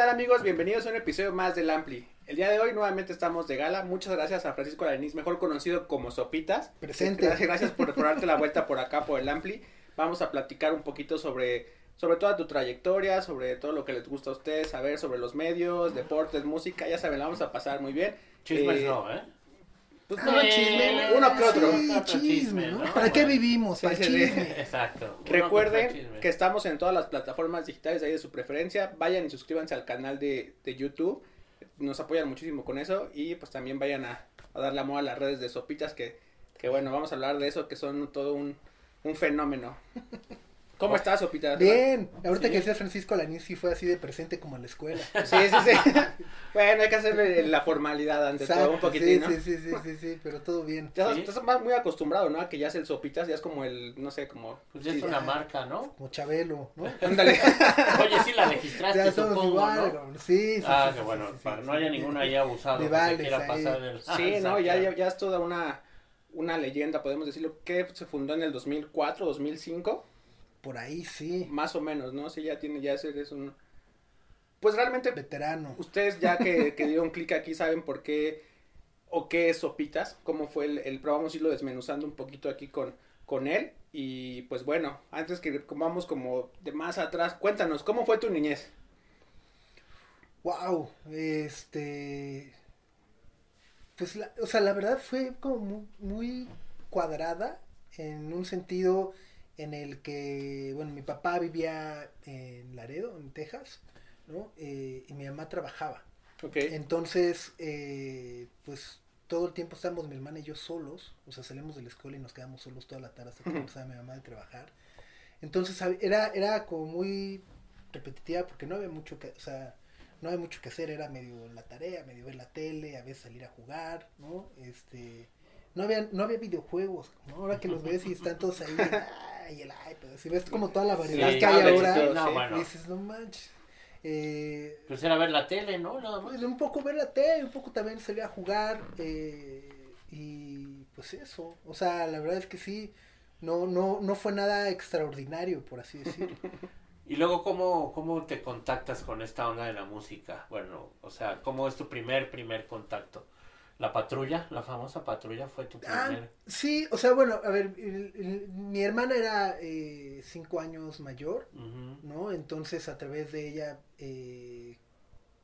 tal amigos? Bienvenidos a un episodio más del Ampli. El día de hoy nuevamente estamos de gala. Muchas gracias a Francisco Larinís, mejor conocido como Sopitas. Presente. Gracias, gracias por, por darte la vuelta por acá, por el Ampli. Vamos a platicar un poquito sobre, sobre toda tu trayectoria, sobre todo lo que les gusta a ustedes, saber sobre los medios, deportes, música. Ya saben, la vamos a pasar muy bien. Chismes Eh, no, ¿eh? Pues No, chisme, uno que otro. Sí, Otro chisme, chisme, ¿no? ¿Para qué vivimos? Sí, Para sí, sí. chisme. Exacto. Recuerden chisme. que estamos en todas las plataformas digitales ahí de su preferencia. Vayan y suscríbanse al canal de, de YouTube. Nos apoyan muchísimo con eso. Y pues también vayan a, a darle amor a las redes de Sopitas. Que, que bueno, vamos a hablar de eso, que son todo un, un fenómeno. ¿Cómo estás, Sopitas? Bien, ahorita Sí. que decía Francisco Alanis sí fue así de presente como en la escuela. Sí, sí, sí. bueno, hay que hacerle la formalidad ante todo un Exacto, poquitín, ¿no? sí, sí, sí, sí, sí, pero todo bien. Ya Sí. estás, estás más muy acostumbrado, ¿no? A que ya es el Sopitas, ya es como el, no sé, como... Pues ya es una ya. marca, ¿no? Como Chabelo, ¿no? Ándale. Oye, sí la registraste, Ya somos supongo, igual, ¿no? sí, sí, Ah, sí, que bueno, para sí, no haya sí. ninguno ahí abusado De ahí. pasar del... Ah, Sí, no, ya, exacto. ya, ya es toda una, una leyenda, podemos decirlo, que se fundó en el 2004, 2005, Por ahí sí, más o menos, ¿no? Sí, ya tiene, ya es un... Pues realmente, veterano. ustedes ya que, que dieron clic aquí saben por qué o qué es Sopitas, cómo fue el, el pero vamos a irlo desmenuzando un poquito aquí con, con él. Y pues bueno, antes que vamos como de más atrás, cuéntanos, ¿cómo fue tu niñez? Wow, este, pues, la, o sea, la verdad fue como muy, muy cuadrada en un sentido en el que, bueno, mi papá vivía en Laredo, en Texas, ¿no? Eh, y mi mamá trabajaba. Ok. Entonces, eh, pues todo el tiempo estábamos mi hermana y yo solos, o sea, salimos de la escuela y nos quedamos solos toda la tarde hasta que empezaba mi mamá de trabajar. Entonces, era, era como muy repetitiva porque no había mucho que, o sea, no había mucho que hacer, era medio la tarea, medio ver la tele, a veces salir a jugar, ¿no? Este, no había, no había videojuegos, ¿no? Ahora que los ves y están todos ahí, ay, el iPad, si ves como toda la variedad Sí, que hay y ahora, no, sí. bueno. dices, no manches. Eh, Pues era ver la tele, ¿no? Nada más. pues, un poco ver la tele, un poco también salir a jugar eh, y pues eso, o sea, la verdad es que sí, no, no, no fue nada extraordinario, por así decirlo. Y luego, ¿cómo, ¿cómo te contactas con esta onda de la música? Bueno, o sea, ¿cómo es tu primer, primer contacto? ¿La patrulla? ¿La famosa patrulla fue tu Ah, primer? sí, o sea, bueno, a ver, el- el- mi hermana era eh, cinco años mayor. ¿no? Entonces a través de ella eh,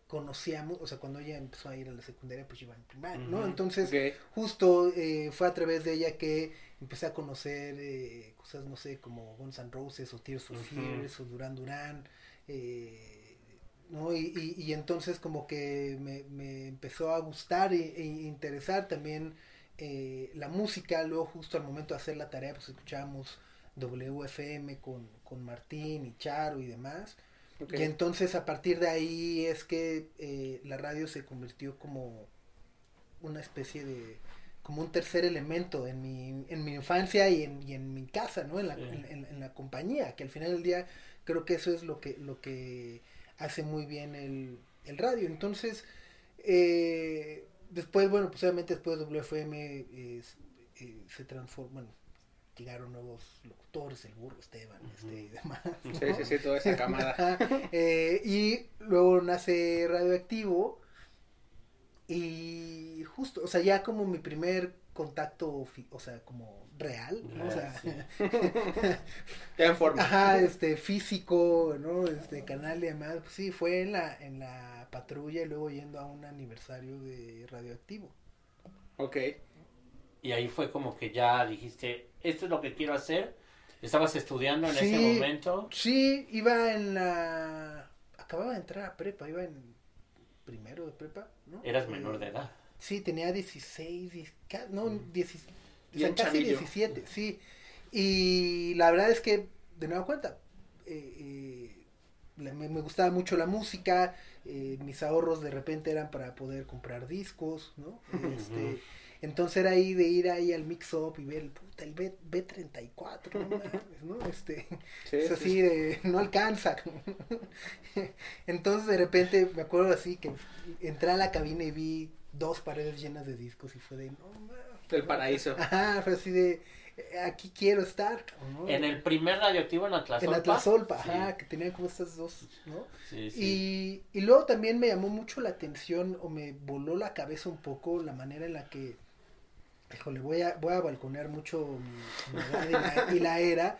conocíamos, o sea, cuando ella empezó a ir a la secundaria, pues iba en primaria, ¿no? Entonces... Justo eh, fue a través de ella que empecé a conocer eh, cosas, no sé, como Guns N' Roses o Tears of. Fears o Duran Duran, eh, ¿no? Y, y, y entonces como que me, me empezó a gustar e, e interesar también eh, la música, luego justo al momento de hacer la tarea pues escuchábamos WFM con, con Martín y Charo y demás. ok. Y entonces a partir de ahí es que eh, la radio se convirtió como una especie de como un tercer elemento en mi, en mi infancia y en, y en mi casa, ¿no? En la, Sí. en, en- en la compañía, que al final del día creo que eso es lo que, lo que hace muy bien el, el radio. Entonces, eh, después, bueno, pues obviamente después de WFM eh, eh, se transformó, bueno, llegaron nuevos locutores, el burro Esteban, este, y demás. Sí, ¿no? sí, sí, toda esa camada. Eh, y luego nace Radioactivo. Y justo, o sea, ya como mi primer contacto, fi- o sea, como real, ¿no? O sea, en forma. ajá, este, físico, ¿no? Este, canal y demás, pues sí, fue en la, en la patrulla y luego yendo a un aniversario de Radioactivo. Ok. Y ahí fue como que ya dijiste, esto es lo que quiero hacer. ¿Estabas estudiando en Sí. ese momento? Sí, iba en la... Acababa de entrar a prepa, iba en primero de prepa, ¿no? Eras menor Eh, de edad. Sí, tenía 16, 10, ca- no, Mm. 16, o sea, casi chavillo. 17, sí. Y la verdad es que, de nueva cuenta, eh, eh, me, me gustaba mucho la música, eh, mis ahorros de repente eran para poder comprar discos, ¿no? Este, entonces era ahí de ir ahí al mix-up y ver, puta, el B, B34, no mames, ¿no? Este, Sí, es sí, así sí. de, no alcanza. Entonces de repente me acuerdo así que entré a la cabina y vi dos paredes llenas de discos y fue de, no. El paraíso. Ajá, fue así de, eh, aquí quiero estar. En el primer radioactivo en Atlasolpa. En Atlasolpa, Sí. ajá, que tenían como estas dos, ¿no? Sí, sí. Y, y luego también me llamó mucho la atención o me voló la cabeza un poco la manera en la que, híjole, voy a, voy a balconear mucho mi, mi edad y la, y la era,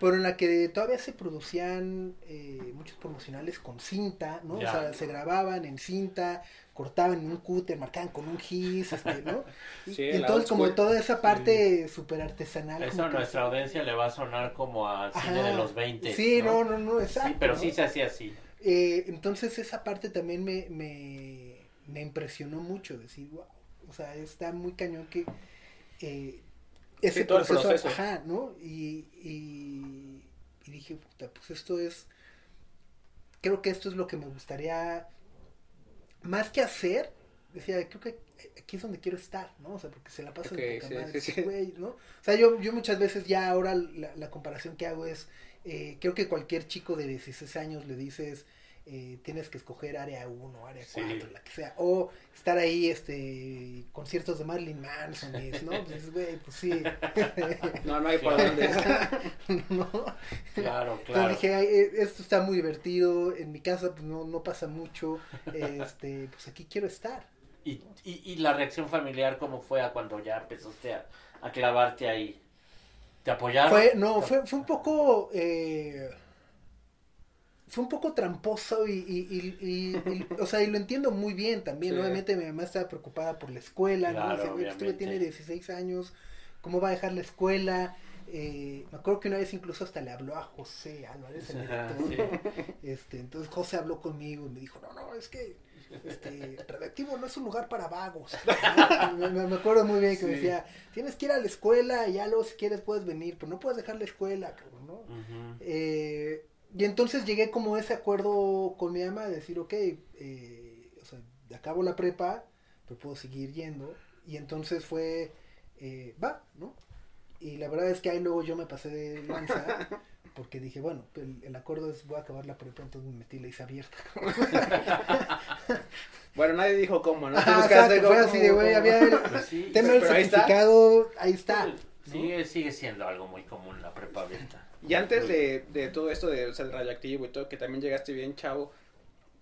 pero en la que todavía se producían eh, muchos promocionales con cinta, ¿no? Ya. O sea, se grababan en cinta, cortaban en un cúter, marcaban con un gis, este, ¿no? Y, Sí, y entonces como toda esa parte súper artesanal. Eso a que- nuestra audiencia le va a sonar como al cine Ajá. de los 20. Sí, no, no, no, exacto. Sí, pero ¿no? sí se hacía así. Eh, entonces esa parte también me, me, me impresionó mucho, decir, wow, o sea, está muy cañón que eh, ese Sí, proceso, proceso. ajá, ¿no? Y, y, y dije, puta, pues esto es, creo que esto es lo que me gustaría, más que hacer, decía, creo que aquí es donde quiero estar, ¿no? O sea, porque se la pasa Ok, de sí, madre, sí, ¿no? O sea, yo, yo muchas veces ya ahora la, la comparación que hago es, eh, creo que cualquier chico de 16 años le dices, eh, tienes que escoger área 1, área Sí. 4, la que sea, o estar ahí, este, conciertos de Marilyn Manson, y es, ¿no? Pues güey, pues sí. No, no hay por dónde. ¿No? Claro, Entonces claro. dije, "Ay, eh, esto está muy divertido, en mi casa pues no, no pasa mucho, este, pues aquí quiero estar. Y, y, y la reacción familiar, ¿cómo fue a cuando ya empezaste a, a clavarte ahí? ¿Te apoyaron? Fue, no, fue, fue un poco, eh, fue un poco tramposo y, y, y- y- y- o sea, y lo entiendo muy bien también. Sí. Obviamente mi mamá estaba preocupada por la escuela, Claro, ¿no? Dice, "Güey, pues, tú ya obviamente. tiene 16 años, ¿cómo va a dejar la escuela? Eh, me acuerdo que una vez incluso hasta le habló a José Álvarez, el director. sí. Este, entonces José habló conmigo y me dijo, no, no, es que este, Radioactivo no es un lugar para vagos. me, acuerdo muy bien que me decía, tienes que ir a la escuela y ya luego si quieres puedes venir, pero no puedes dejar la escuela, cabrón, ¿no? Eh, y entonces llegué como a ese acuerdo con mi ama de decir, ok, eh, o sea, acabo la prepa, pero puedo seguir yendo. Y entonces fue, eh, va, ¿no? Y la verdad es que ahí luego yo me pasé de lanza, porque dije, bueno, el, el acuerdo es voy a acabar la prepa, entonces me metí la hice abierta. Bueno, nadie dijo cómo, ¿no? Buscaste exacto, fue así de, güey, había el Pues sí, tema del pero ahí está. certificado, ahí está. ¿no? Sigue, sigue siendo algo muy común la prepa abierta. Y antes de, de todo esto de o el radioactivo y todo, que también llegaste bien chavo,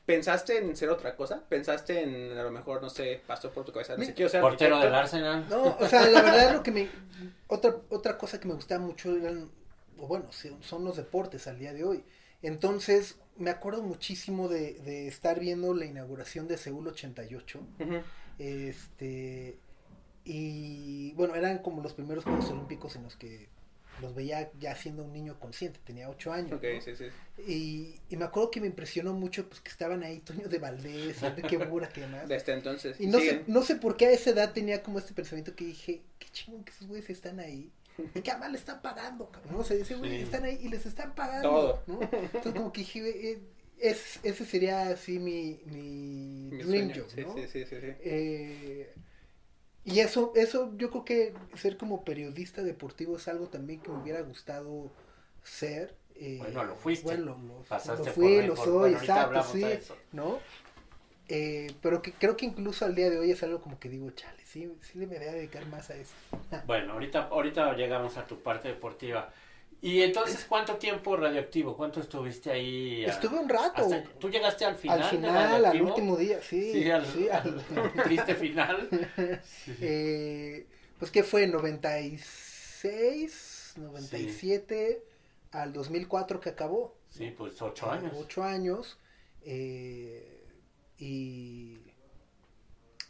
¿pensaste en ser otra cosa? ¿Pensaste en, a lo mejor, no sé, pasó por tu cabeza, no sé, Mi- quiero ser Portero del Arsenal. No, o sea, la verdad lo que me... Otra, otra cosa que me gustaba mucho eran, o bueno, son los deportes al día de hoy. Entonces, me acuerdo muchísimo de, de estar viendo la inauguración de Seúl 88. Ujú. Este... Y bueno, eran como los primeros Juegos Olímpicos en los que los veía ya siendo un niño consciente, tenía ocho años. Ok, ¿no? sí, sí. Y, y me acuerdo que me impresionó mucho pues que estaban ahí Toño de Valdés, Enrique Burak y demás. Desde entonces. Y no sé, no sé por qué a esa edad tenía como este pensamiento que dije, qué chingón que esos güeyes están ahí. Y que además le están pagando, cabrón. ¿no? O sea, ese güey Sí. están ahí y les están pagando. Todo. ¿no? Entonces como que dije, eh, es, ese sería así mi, mi, Mi dream sueño. job, Sí, ¿no? sí, sí, sí, sí. Eh, y eso, eso yo creo que ser como periodista deportivo es algo también que me hubiera gustado ser. eh, Bueno, lo fuiste. Bueno, lo, lo Pasaste fui, por- lo soy, bueno, exacto, sí. ¿no? Eh, pero que creo que incluso al día de hoy es algo como que digo, chale, sí, sí le debería dedicar más a eso. Bueno, ahorita, ahorita llegamos a tu parte deportiva. Y entonces, ¿cuánto tiempo radioactivo? ¿Cuánto estuviste ahí? a- Estuve un rato, hasta- ¿Tú llegaste al final? al final, al último día, sí, Sí, al, sí, al- triste final. eh, pues que fue 96, 97, al 2004 que acabó. Sí, pues ocho años. Ocho años. eh, y,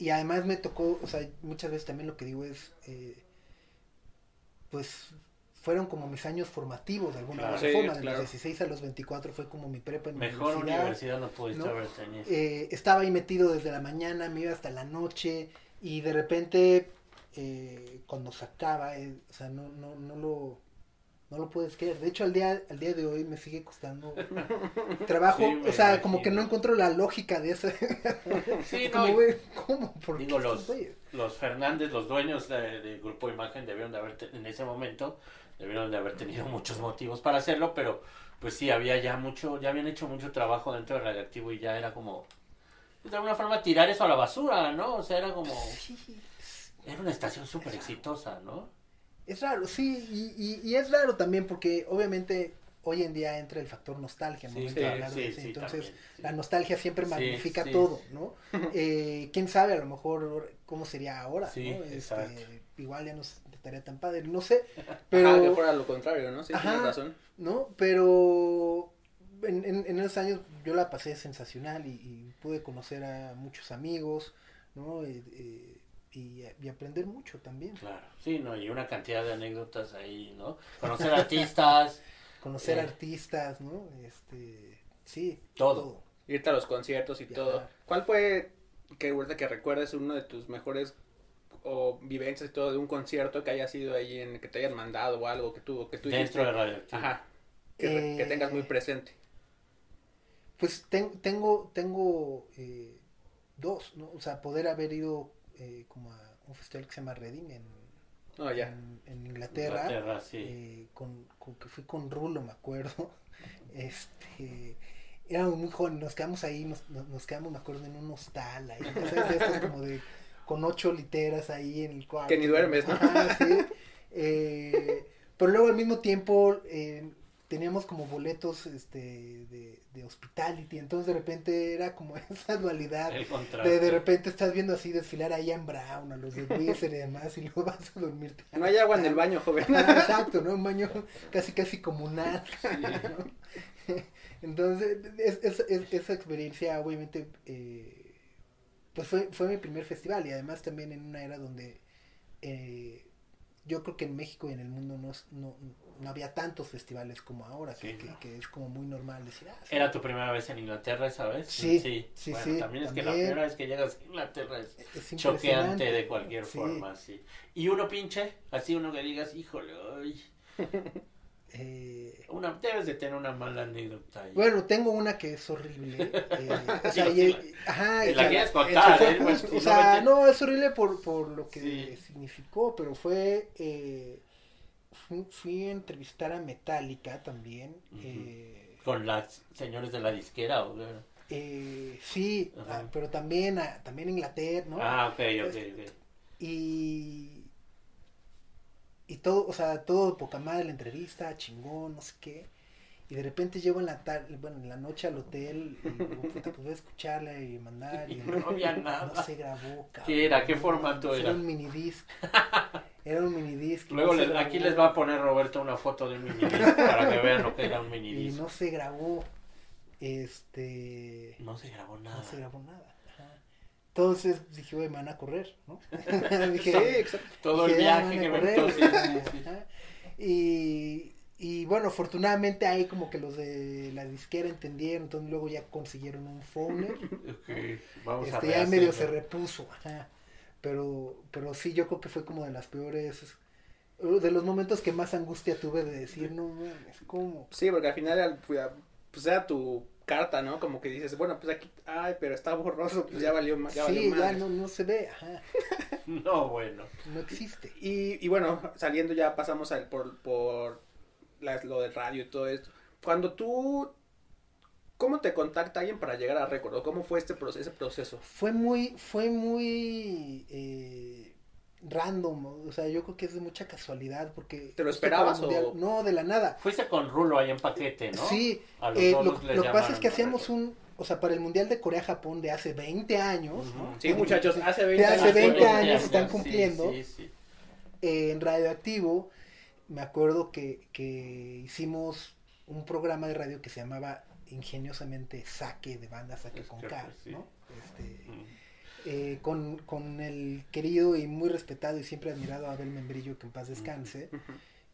y además me tocó, o sea, muchas veces también lo que digo es, eh, pues fueron como mis años formativos de alguna Claro. Sí, forma. De claro. los 16 a los 24 fue como mi prepa en Mejor universidad. universidad no pudiste ¿no? haber tenido. Eh, estaba ahí metido desde la mañana, me iba hasta la noche y de repente eh, cuando se acaba, eh, o sea, no, no, no lo no lo puedes creer. De hecho, al día, al día de hoy me sigue costando trabajo. Sí, o sea, como que no encuentro la lógica de eso. Sí, no, como, y- güey, ¿cómo? ¿Por Digo, qué los, los Fernández, los dueños de- del Grupo Imagen debieron de haber, en ese momento, debieron de haber tenido muchos motivos para hacerlo, pero pues sí, había ya mucho, ya habían hecho mucho trabajo dentro de Radioactivo y ya era como, pues, de alguna forma, tirar eso a la basura, ¿no? O sea, era como, Sí. era una estación súper exitosa, ¿no? Es raro, sí, y, y, y es raro también porque obviamente hoy en día entra el factor nostalgia, ¿no? Sí, Entra sí, hablar de sí, eso. sí, Entonces, también, sí. la nostalgia siempre magnifica sí. todo, ¿no? Eh, ¿Quién sabe a lo mejor cómo sería ahora, Sí, ¿no? Este, exacto. igual ya no estaría tan padre, no sé, Pero que pero, fuera lo contrario, ¿no? Sí, Ajá. tienes razón. ¿no? Pero en, en, en esos años yo la pasé sensacional y, y pude conocer a muchos amigos, ¿no? Eh, eh, y, y aprender mucho también. Claro, sí, no, y una cantidad de anécdotas ahí, ¿no? Conocer artistas, Conocer Eh. artistas, ¿no? Este, sí, Todo. Irte a los conciertos y Viajar. todo. ¿Cuál fue, que que recuerdes, uno de tus mejores o vivencias y todo de un concierto que haya sido ahí en que te hayan mandado o algo que tú, que tú dentro de Ajá. Que, Eh, tengas muy presente. Pues ten- tengo, tengo eh, dos, ¿no? O sea, poder haber ido eh, como a un festival que se llama Reading en, ya. en, en Inglaterra. Inglaterra, sí. eh, con, con- que fui con Rulo, me acuerdo. Este, éramos muy jóvenes, nos quedamos ahí, nos, nos, quedamos, me acuerdo, en un hostal ahí, como de, con ocho literas ahí en el cuarto. Que ni duermes, ¿no? Ajá, sí. Eh, pero luego al mismo tiempo eh, teníamos como boletos este, de, de hospitality, entonces de repente era como esa dualidad. El contraste. De, de repente estás viendo así desfilar a Ian Brown, a los de Wizard y demás, y luego vas a dormirte. No hay agua en el baño, joven. Ah, exacto, ¿no? Un baño casi casi comunal. ¿no? Entonces, es, es- es- esa experiencia obviamente, eh, pues fue, fue mi primer festival y además también en una era donde eh, yo creo que en México y en el mundo no, no, no había tantos festivales como ahora, que, Sí, que- ¿no? que es como muy normal decir, ah, sí, ¿Era tu primera vez en Inglaterra esa vez? Sí, sí. sí, Bueno, sí, también es que la primera vez que llegas a Inglaterra es es choqueante de cualquier Sí. forma, sí. Y uno pinche, así uno que digas, híjole, ay, Eh, una, debes de tener una mala anécdota ahí. Bueno, tengo una que es horrible. eh, o sea, Sí, y- sí, ajá, ¿Te y la quieres contar, eh? Pues, o no sea, no, es horrible por, por lo que Sí. significó, pero fue. Eh, fui, fui a entrevistar a Metallica también. Eh, Con las señores de la disquera, ¿o sí, ah, pero también a, también a Inglaterra, ¿no? Ah, ok, ok, ok. Y. Y todo, o sea, todo poca madre la entrevista, chingón, no sé qué. Y de repente llego en la tarde, bueno, en la noche al hotel y digo, puta, pues voy a escucharla y mandar. Y No había nada. No se grabó, cabrón. ¿Qué era? ¿Qué formato era? Era un minidisc. Era un minidisc. y Luego no les- aquí les va a poner Roberto una foto de un minidisc para que vean lo que era un Y minidisc. no se grabó. Este. No se grabó nada. No se grabó nada. Entonces dije, güey, me van a correr, ¿no? dije, Sí, exacto. Todo el dije, "Ya viaje me que van a me correr". Y, y bueno, afortunadamente ahí como que los de la disquera entendieron, entonces luego ya consiguieron un phoner. Ok, vamos a este, ya medio se repuso. Ajá. Pero, pero sí, yo creo que fue como de las peores, de los momentos que más angustia tuve de decir, no mames, ¿cómo? Sí, porque al final era, pues, pues, era tu carta, ¿no? Como que dices, bueno, pues aquí, ay, pero está borroso, pues ya valió más. Ya sí, valió ya no, no se ve, ajá, No, bueno. no existe. Y, y bueno, saliendo ya pasamos al, por, por la- lo del radio y todo esto. Cuando tú, ¿cómo te contacta alguien para llegar a récord? ¿O cómo fue este proceso, ese proceso? Fue muy, fue muy eh, random, o sea, yo creo que es de mucha casualidad porque... ¿Te lo esperabas o- No, de la nada. Fuiste con Rulo ahí en paquete, ¿no? Sí, A los eh, lo, lo que pasa es que hacíamos un, o sea, para el Mundial de Corea-Japón de hace 20 años. ¿no? Sí, muchachos, hace De 20 hace años. 20 fue- años Sí, están cumpliendo. Sí, sí. Eh, en Radioactivo, me acuerdo que, que hicimos un programa de radio que se llamaba ingeniosamente Saque de banda Saque Es con K, sí. ¿no? Este. Eh, con, con el querido y muy respetado y siempre admirado Abel Membrillo, que en paz descanse.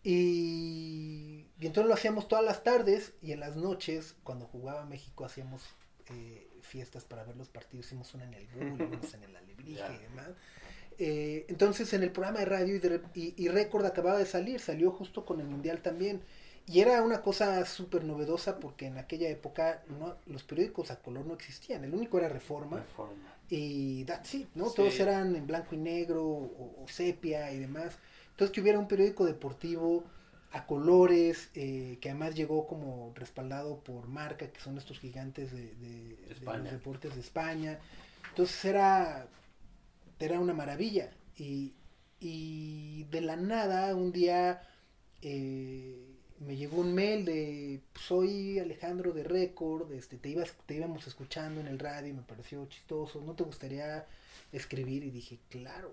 Y, y entonces lo hacíamos todas las tardes y en las noches, cuando jugaba México, hacíamos eh, fiestas para ver los partidos. Hicimos una en el Bull, unos en el Alebrije y demás. Eh, entonces en el programa de radio y, de y, y Récord acababa de salir, salió justo con el Mundial también. Y era una cosa súper novedosa porque en aquella época no, los periódicos a color no existían. El único era Reforma Reforma. Y that's it, ¿no? Sí. Todos eran en blanco y negro o, o sepia y demás. Entonces que hubiera un periódico deportivo a colores, eh, que además llegó como respaldado por Marca, que son estos gigantes de, de- los deportes de España. Entonces era, era una maravilla. Y, y de la nada, un día eh, me llegó un mail de soy Alejandro de Record, este, te ibas, te íbamos escuchando en el radio y me pareció chistoso, ¿no te gustaría escribir? Y dije, claro.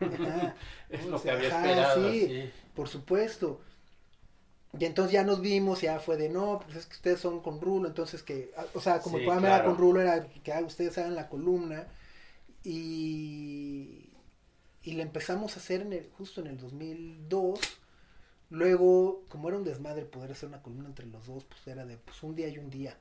Ajá. Es O lo que había ajá, esperado. sí. sí. Por supuesto. Y entonces ya nos vimos, ya fue de no, pues es que ustedes son con Rulo, entonces que, o sea, como Sí, el programa era claro. con Rulo, era que ah, ustedes hagan la columna. Y, y la empezamos a hacer en el, justo en el 2002. Luego, como era un desmadre poder hacer una columna entre los dos, pues era de pues un día y un día.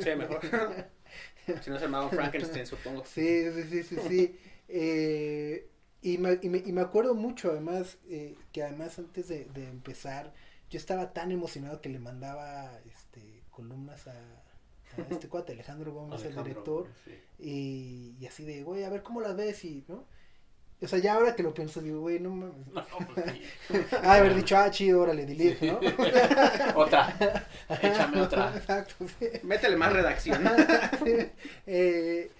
Sí, mejor. si no se llamaban Frankenstein, supongo. Sí, sí, sí, sí, sí. Eh, y, me, y, me, y me acuerdo mucho, además, eh, que además antes de, de empezar, yo estaba tan emocionado que le mandaba este, columnas a, a este cuate, Alejandro Gómez, el director, sí. y, y así de, güey, a ver cómo las ves y, ¿no? O sea, ya ahora que lo pienso, digo, güey, no mames. No, pues sí. Ah, haber dicho, ah, chido, órale, delete, ¿no? otra. Échame otra. Exacto, sí. Métele más redacción. Eh,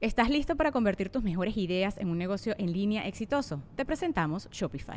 ¿Estás listo para convertir tus mejores ideas en un negocio en línea exitoso? Te presentamos Shopify.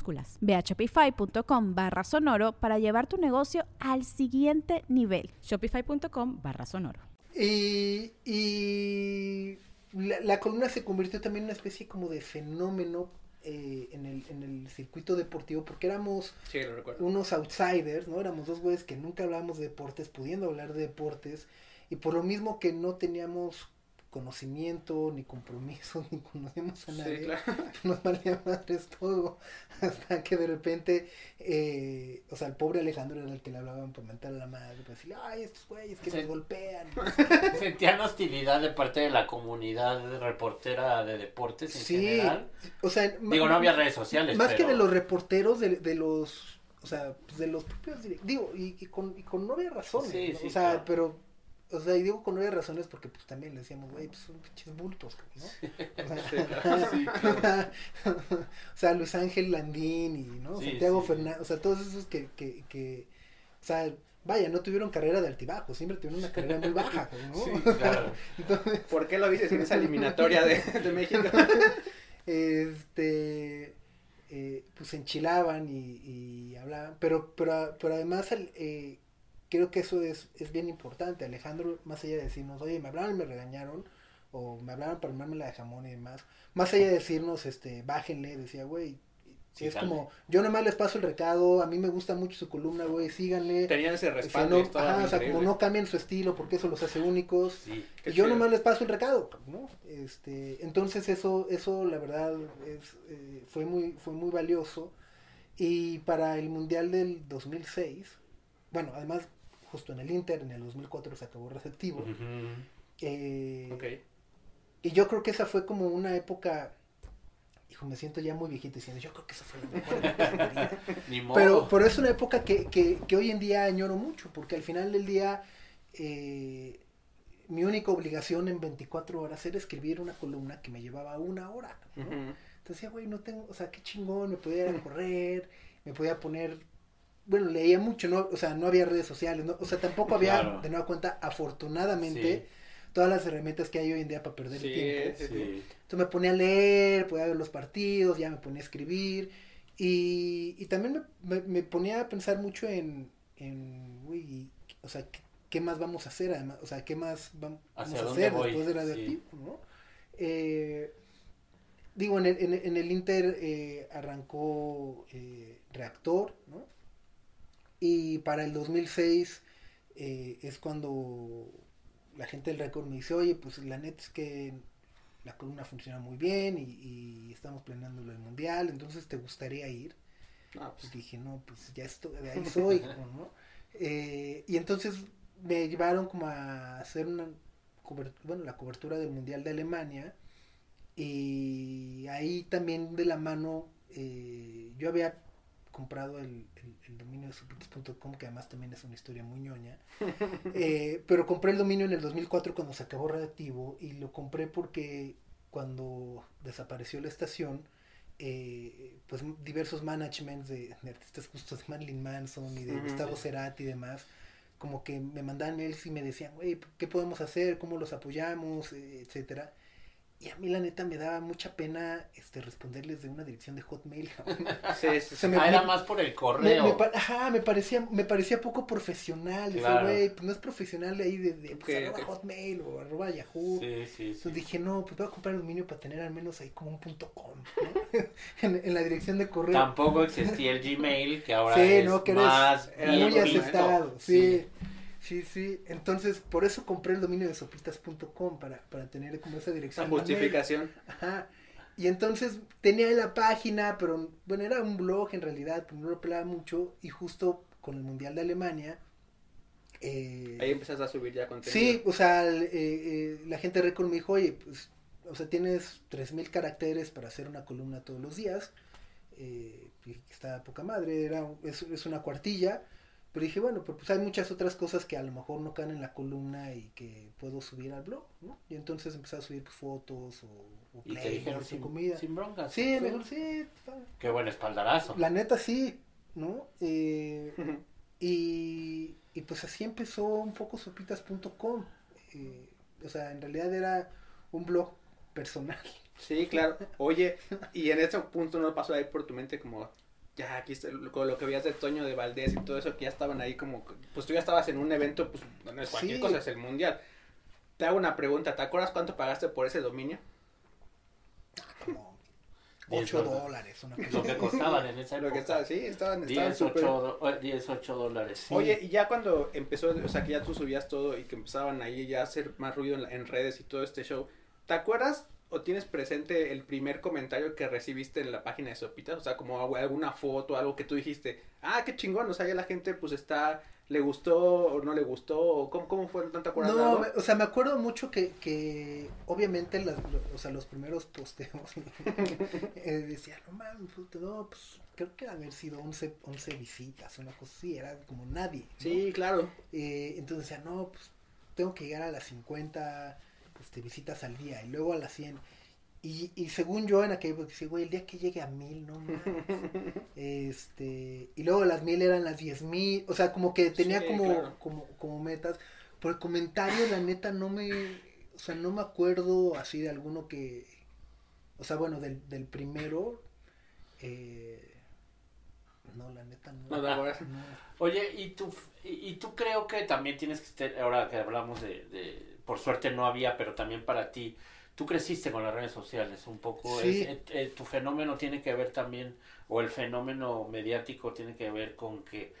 Ve a shopify.com barra sonoro para llevar tu negocio al siguiente nivel. Shopify.com barra sonoro. Y, y la, la columna se convirtió también en una especie como de fenómeno eh, en, el, en el circuito deportivo porque éramos Sí, lo recuerdo. unos outsiders, ¿no? Éramos dos güeyes que nunca hablábamos de deportes, pudiendo hablar de deportes y por lo mismo que no teníamos conocimiento ni compromiso ni conocíamos a nadie Sí, claro. nos valía madres todo hasta que de repente eh, o sea el pobre Alejandro era el que le hablaban por mentar a la madre para decirle ay estos güeyes que Sí. nos golpean Sentían hostilidad de parte de la comunidad reportera de deportes en sí general. o sea Digo, no había redes sociales. más que de los reporteros de, de los o sea pues, de los propios digo y, y con y con novia razones Sí, ¿no? sí, o sea claro. pero o sea, y digo con novia razones porque pues también le decíamos, güey, pues son pinches bultos, ¿no? O sea, o sea, Luis Ángel Landín y, ¿no? Sí, Santiago sí. Fernández, o sea, todos esos que, que, que, o sea, vaya, no tuvieron carrera de altibajo, siempre tuvieron una carrera muy baja, ¿no? Sí, claro. Entonces, ¿Por qué lo dices en esa eliminatoria de, de México? este eh, pues enchilaban y, y hablaban pero pero pero además el, eh, creo que eso es, es bien importante Alejandro más allá de decirnos oye me hablaron y me regañaron o me hablaron para armarme la de jamón y demás más allá de decirnos este bájenle decía güey Sí, es como yo nomás les paso el recado a mí me gusta mucho su columna güey síganle Tenían ese O sea, respaldo. no- y estaba ajá, o sea, como no cambien su estilo porque eso los hace únicos Sí. Y yo chido. nomás les paso el recado, ¿no? Este, entonces eso, eso la verdad es, eh, fue muy, fue muy valioso. Y para el mundial del 2006, bueno, además justo en el Inter, en el 2004 se acabó receptivo. Ujú. eh, Ok. Y yo creo que esa fue como una época, hijo, me siento ya muy viejito diciendo, yo creo que esa fue la mejor época. Ni modo. Pero, pero es una época que, que, que hoy en día añoro mucho, porque al final del día eh, mi única obligación en 24 horas era escribir una columna que me llevaba una hora. ¿no? Ujú. Entonces decía, güey, no tengo, o sea, qué chingón, me podía ir a correr, me podía poner, bueno, leía mucho, ¿no? O sea, no había redes sociales, ¿no? O sea, tampoco había, Claro. de nueva cuenta, afortunadamente, Sí. todas las herramientas que hay hoy en día para perder Sí, el tiempo. sí. Entonces me ponía a leer, podía ver los partidos, ya me ponía a escribir. Y, y también me, me- me ponía a pensar mucho en, en güey, y- o sea, ¿qué, qué más vamos a hacer además? O sea, ¿qué más vam- vamos ¿Hacia a hacer voy? después de radioactivo, no? Eh, digo, en el, en, en el Inter eh, arrancó eh, Reactor, ¿no? Y para el 2006 eh, es cuando la gente del récord me dice, oye, pues la neta es que la columna funciona muy bien y, y estamos planeando el mundial, entonces te gustaría ir. No, Pues dije, no, pues ya estoy, de ahí soy, ¿no? Eh, y entonces me llevaron como a hacer una, bueno, la cobertura del Mundial de Alemania y ahí también de la mano, eh, yo había comprado el, el, el dominio de supitos.com, que además también es una historia muy ñoña, eh, pero compré el dominio en el 2004 cuando se acabó Radioactivo y lo compré porque cuando desapareció la estación, eh, pues diversos managements de, de artistas justos de Marilyn Manson y de. Gustavo Cerati y demás, como que me mandaban mails y me decían, güey, ¿qué podemos hacer? ¿Cómo los apoyamos? Eh, etcétera. Y a mí la neta me daba mucha pena este responderles de una dirección de Hotmail. sí, sí, Se sí. me- Ah, era me- más por el correo. me ajá, me parecía, me parecía poco profesional. Claro. güey, pues no es profesional de ahí de, de pues, arroba. Hotmail o arroba Yahoo. Sí, sí. Entonces dije, no, pues voy a comprar el dominio para tener al menos ahí como un punto com, ¿no? en, en la dirección de correo. Tampoco existía el Gmail, que ahora sí, es no, que eres más era muy aceptado. Sí. Sí, sí. Entonces, por eso compré el dominio de sopitas.com para, para tener como esa dirección. mail. justificación. Ajá. Y entonces tenía ahí la página, pero bueno, era un blog en realidad, pero no lo pelaba mucho. Y justo con el Mundial de Alemania. eh, Ahí empezaste a subir ya contenido. sí, o sea, el, eh, eh, la gente de Record me dijo, oye, pues, o sea, tienes 3000 caracteres para hacer una columna todos los días. Eh, y está poca madre, era, es, es una cuartilla. Pero dije, bueno, pero pues hay muchas otras cosas que a lo mejor no caen en la columna y que puedo subir al blog, ¿no? Y entonces empecé a subir pues, fotos o, o Y te playlists dijeron o sin, comida. sin broncas. Sí, me dijeron, sí, Qué buen espaldarazo. la neta sí, ¿no? Eh, y, y pues así empezó un poco sopitas.com. Eh, o sea, en realidad era un blog personal. Sí, claro. Oye, y en ese punto no pasó ahí por tu mente como, ya aquí está, lo- con lo que veías de Toño de Valdés y todo eso, que ya estaban ahí como, pues tú ya estabas en un evento, pues no es cualquier Sí. cosa, es el mundial. Te hago una pregunta, ¿te acuerdas cuánto pagaste por ese dominio? Como Diez 8 dólares. una cosa Lo que costaban en esa Lo época. que estaba, sí, estaban, estaban 10, súper- 8, do- eh, 10, 8 dólares. Sí. Oye, y ya cuando empezó, o sea, que ya tú subías todo y que empezaban ahí ya a hacer más ruido en, la- en redes y todo este show, ¿te acuerdas o tienes presente el primer comentario que recibiste en la página de Sopitas? O sea, como algu- alguna foto, algo que tú dijiste, ah, qué chingón, o sea, ya la gente pues está, le gustó o no le gustó, o cómo, cómo fue, ¿no te acuerdas No, o sea, me acuerdo mucho que, que obviamente las, o sea, los primeros posteos eh, decía, no mames, no, pues creo que haber sido 11, 11 visitas, una cosa así, era como nadie. ¿no? Sí, claro. Eh, entonces decía, no, pues tengo que llegar a las 50 este, visitas al día y luego a las 100. Y, y según yo en aquel porque decía, güey, el día que llegue a mil, no mames. este, y luego las mil eran las diez mil, o sea, como que tenía Sí, como, claro. como, como metas. Por el comentario, la neta, no me, o sea, no me acuerdo así de alguno que, o sea, bueno, del, del primero, eh, no, la neta, no. No no. Oye, y tú, y, y tú creo que también tienes que ahora que hablamos de, de- por suerte no había, pero también para ti, tú creciste con las redes sociales un poco, Sí. es- eh, eh, tu fenómeno tiene que ver también, o el fenómeno mediático tiene que ver con que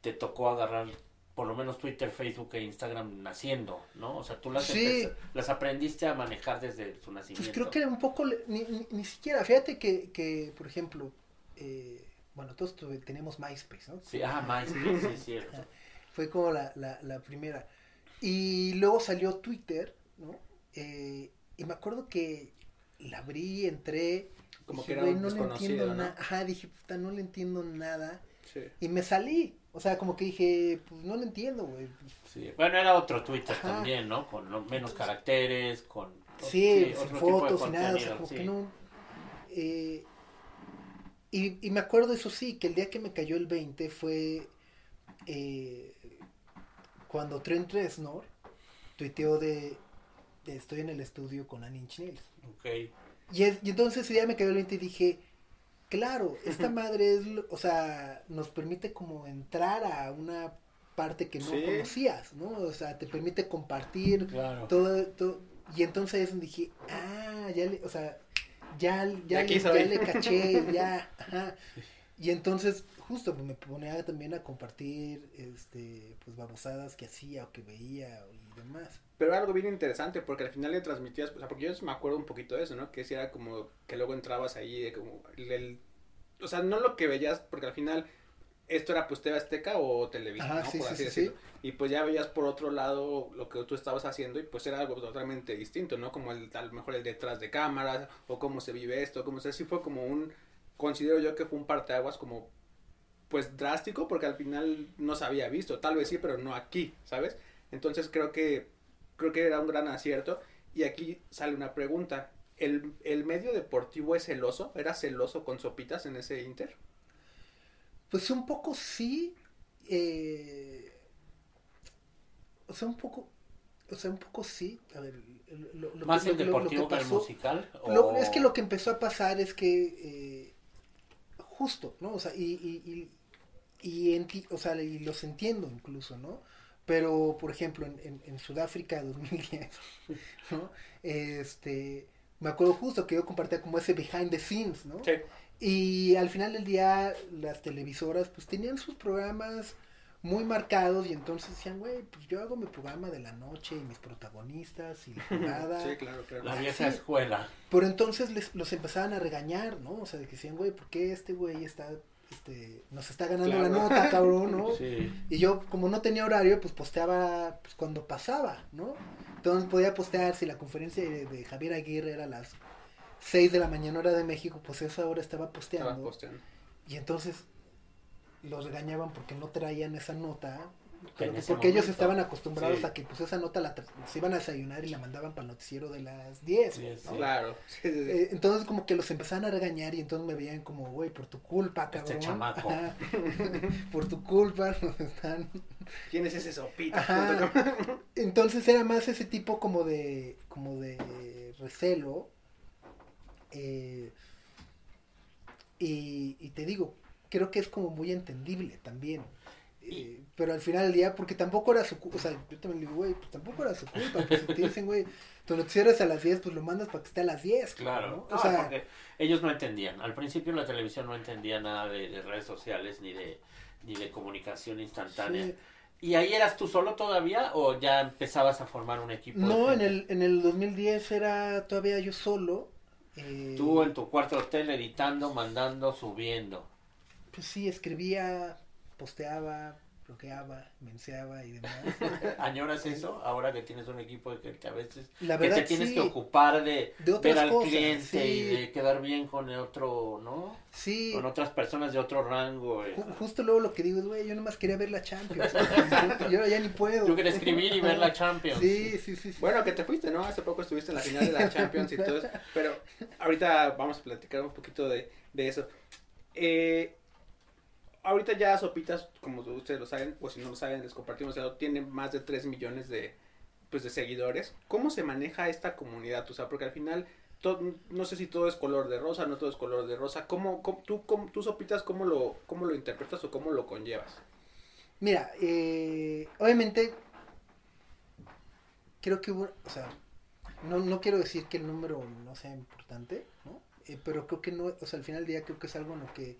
te tocó agarrar por lo menos Twitter, Facebook e Instagram naciendo, ¿no? O sea, tú las, Sí. las aprendiste a manejar desde su nacimiento. Pues creo que era un poco, ni, ni, ni siquiera, fíjate que, que por ejemplo, eh, bueno, todos tenemos MySpace, ¿no? Sí, ah, MySpace, sí, es cierto. Fue como la, la, la primera. Y luego salió Twitter, ¿no? Eh, y me acuerdo que la abrí, entré. Como dije, que era "Güey, un no le entiendo ¿no? nada. Ajá, dije, puta, no le entiendo nada. Sí. Y me salí. O sea, como que dije, pues no le entiendo, güey. Sí. Bueno, era otro Twitter Ajá. también, ¿no? Con lo- menos caracteres, con... Sí, sin tipo de fotos, sin nada. O sea, como sí. que no. eh, y, y me acuerdo, eso sí, que el día que me cayó el 20 fue eh, cuando Trent Reznor tuiteó de, de Estoy en el estudio con Annie Inch Nails. Ok. Y, es- y entonces ese día me cayó el 20 y dije, claro, esta madre es, o sea, nos permite como entrar a una parte que no Sí. conocías, ¿no? O sea, te permite compartir Claro. todo, todo y entonces dije, ah, ya le, o sea, ya, ya, le, ya le caché, ya, ajá. Y entonces, justo pues, me ponía también a compartir, este, pues babosadas que hacía o que veía, y demás. Pero era algo bien interesante porque al final le transmitías, o sea, porque yo me acuerdo un poquito de eso, ¿no? Que si era como que luego entrabas ahí, de como el, el- o sea, no lo que veías, porque al final esto era pues TV Azteca o Televisa, Ajá, ¿no? sí, por sí, así sí, decirlo. Y pues ya veías por otro lado lo que tú estabas haciendo y pues era algo totalmente distinto, ¿no? Como el, a lo mejor el detrás de cámaras o cómo se vive esto, como se sí fue como un, considero yo que fue un parteaguas como pues drástico porque al final no se había visto, tal vez sí, pero no aquí, ¿sabes? Entonces creo que creo que era un gran acierto y aquí sale una pregunta, ¿el, el medio deportivo es celoso? ¿Era celoso con sopitas en ese Inter? Pues un poco sí. eh, o sea, un poco. O sea, un poco sí. A ver. lo- lo- Más lo- el lo- lo deportivo que, el pasó- musical. O- es que lo que empezó a pasar es que. eh, justo, ¿no? O sea, y. y, y, y enti- o sea, y los entiendo incluso, ¿no? Pero, por ejemplo, en, en, en Sudáfrica 2010, ¿no? Este. Me acuerdo justo que yo compartía como ese behind the scenes, ¿no? Sí. Y al final del día, las televisoras, pues tenían sus programas muy marcados y entonces decían, güey, pues yo hago mi programa de la noche y mis protagonistas y la jugada. Sí, claro, claro. La vieja Sí. escuela. Pero entonces les, los empezaban a regañar, ¿no? O sea, de que decían, güey, ¿por qué este güey está, este, nos está ganando Claro. la nota, cabrón, ¿no? Sí. Y yo, como no tenía horario, pues posteaba pues, cuando pasaba, ¿no? Entonces podía postear si la conferencia de, de Javier Aguirre era a las 6 de la mañana hora de México, pues esa hora estaba posteando. Estaba posteando. Y entonces los regañaban porque no traían esa nota. Pero porque ellos estaban acostumbrados Sí. a que pues esa nota la se iban a desayunar y la mandaban para el noticiero de las 10. Sí, ¿no? sí. Claro. Eh, entonces como que los empezaban a regañar y entonces me veían como, güey, por tu culpa, Este cabrón. chamaco. Ajá. por tu culpa nos están... ¿Quién es ese sopita? Ajá. Entonces era más ese tipo como de, como de recelo. eh, y, y te digo, creo que es como muy entendible también. Eh, pero al final del día, porque tampoco era su culpa, o sea, yo también le digo, güey, pues tampoco era su culpa, pues si te dicen, güey, tu noticiero es a las 10, pues lo mandas para que esté a las 10. Claro. ¿no? No, O sea, porque ellos no entendían. Al principio la televisión no entendía nada de, de redes sociales ni de ni de comunicación instantánea. sí. ¿Y ahí eras tú solo todavía o ya empezabas a formar un equipo? No, en el, en el 2010 era todavía yo solo. eh, Tú en tu cuarto hotel editando, mandando, subiendo. Pues sí, escribía, posteaba, bloqueaba, menseaba y demás. ¿Añoras eso ahora que tienes un equipo de gente a veces La que verdad te tienes sí, que ocupar de, ver al cosas, cliente y de quedar bien con el otro, ¿no? sí. Con otras personas de otro rango. eh. ju- Justo luego lo que digo es, güey, yo nomás quería ver la Champions. yo ya ni puedo. Yo quería escribir y ver la Champions. Sí, sí, sí. sí. Bueno, que te fuiste, ¿no? Hace poco estuviste en la final de la Champions y todo eso. Pero ahorita vamos a platicar un poquito de, de eso. Eh, ahorita ya Sopitas, como ustedes lo saben, o si no lo saben, les compartimos, tiene más de 3 millones de, pues, de seguidores. ¿Cómo se maneja esta comunidad? O sea, porque al final, no sé si todo es color de rosa, no todo es color de rosa. ¿Cómo, cómo- tú, cómo- tú, Sopitas, cómo lo, cómo lo interpretas o cómo lo conllevas? Mira, eh, obviamente, creo que hubo, o sea, no, no quiero decir que el número no sea importante, ¿no? Eh, pero creo que no, o sea, al final del día creo que es algo en lo que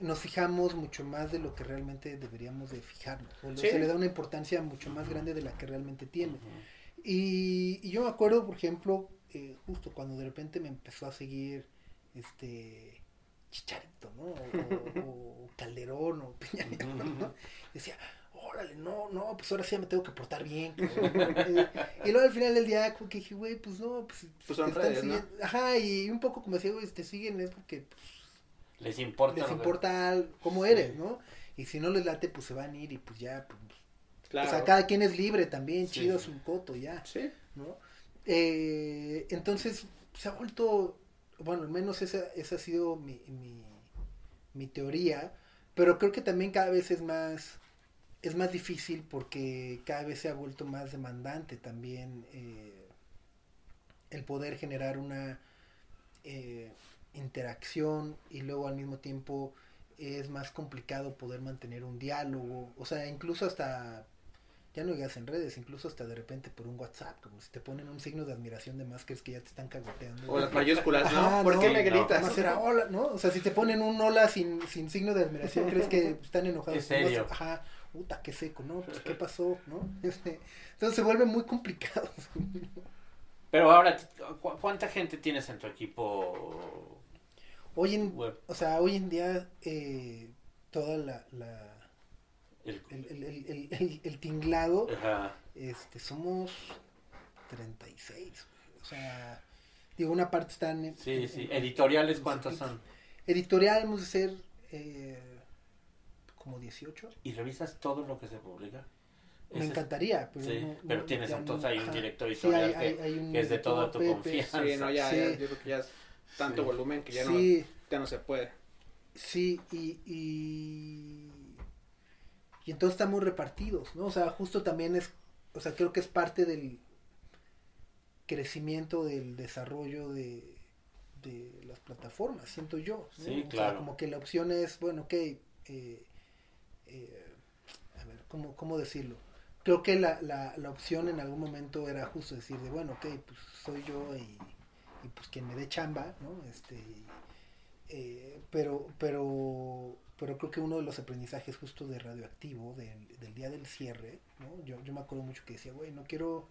nos fijamos mucho más de lo que realmente deberíamos de fijarnos. O Sí. se le da una importancia mucho más grande de la que realmente tiene. Y, y yo me acuerdo, por ejemplo, eh, justo cuando de repente me empezó a seguir este Chicharito, ¿no? O, Calderón o Peña Nieto, ¿no? Decía, órale, no, no, pues ahora sí ya me tengo que portar bien. cabrón". Eh, y luego al final del día como que dije, güey, pues no, pues, Pues te están redes, ¿no? siguiendo". Ajá, y un poco como decía, güey, te siguen es porque pues, Les importa. les que- importa al- cómo eres, ¿no? Y si no les late, pues se van a ir y pues ya, pues, Claro. o sea, cada quien es libre también, Sí. chido su coto, ya. Sí. ¿no? Eh, entonces se ha vuelto, bueno, al menos esa, esa ha sido mi, mi, mi teoría, pero creo que también cada vez es más, es más difícil porque cada vez se ha vuelto más demandante también eh, el poder generar una eh, interacción y luego al mismo tiempo es más complicado poder mantener un diálogo, o sea, incluso hasta ya no digas en redes, incluso hasta de repente por un WhatsApp, como si te ponen un signo de admiración de más que es que ya te están cagoteando. O las mayúsculas, ¿no? Ajá, ¿Por no, qué me gritas? Era hola, ¿no? O sea, si te ponen un hola sin, sin signo de admiración, crees que están enojados. Es serio. Ajá. puta, qué seco, ¿no? Pues, ¿qué pasó, no? Este, entonces se vuelve muy complicado. Pero ahora, ¿cu- ¿cuánta gente tienes en tu equipo Hoy en, o sea, hoy en día, eh, toda la, la El- el, el, el, el, el- el tinglado, Ajá. este, somos 36, o sea, digo, una parte están en, Sí, en- sí. en- ¿Editoriales cuántos son? Editorial hemos de ser eh, como 18. ¿Y revisas todo lo que se publica? Me Ese- encantaría, pero sí, no- pero no, tienes ya no, entonces hay un director Sí, editorial hay- que, hay- hay un que es de toda tu Pepe, confianza. Sí, no, ya, Sí. ya, yo creo que ya es tanto Sí. volumen que ya no, ya no se puede. sí, y, y, y entonces estamos repartidos, ¿no? O sea, justo también es, o sea, creo que es parte del crecimiento del desarrollo de, de las plataformas, siento yo. ¿no? Sí, O sea, claro. como que la opción es, bueno, ok, eh, eh, a ver, ¿cómo, cómo decirlo? Creo que la, la, la opción en algún momento era justo decir de, bueno, ok, pues soy yo y, y pues quien me dé chamba, ¿no? Este, eh, pero, pero, pero creo que uno de los aprendizajes justo de radioactivo, del, del día del cierre, ¿no? Yo, yo me acuerdo mucho que decía, güey, no quiero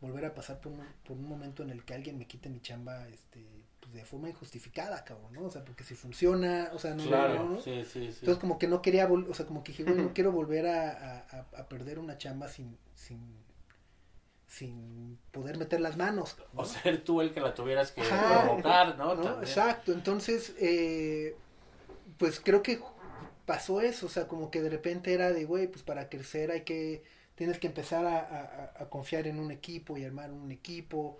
volver a pasar por un, por un momento en el que alguien me quite mi chamba, este, pues de forma injustificada, cabrón, ¿no? O sea, porque si funciona, o sea, no, Claro, no, no, sí, sí, sí. entonces como que no quería, o sea, como que dije, güey, no quiero volver a- a- a perder una chamba sin, sin, sin poder meter las manos. ¿no? O ser tú el que la tuvieras que Ajá. provocar, ¿no? ¿no? Exacto, entonces, eh, pues creo que pasó eso, o sea, como que de repente era de, güey, pues para crecer hay que, tienes que empezar a, a- a confiar en un equipo y armar un equipo,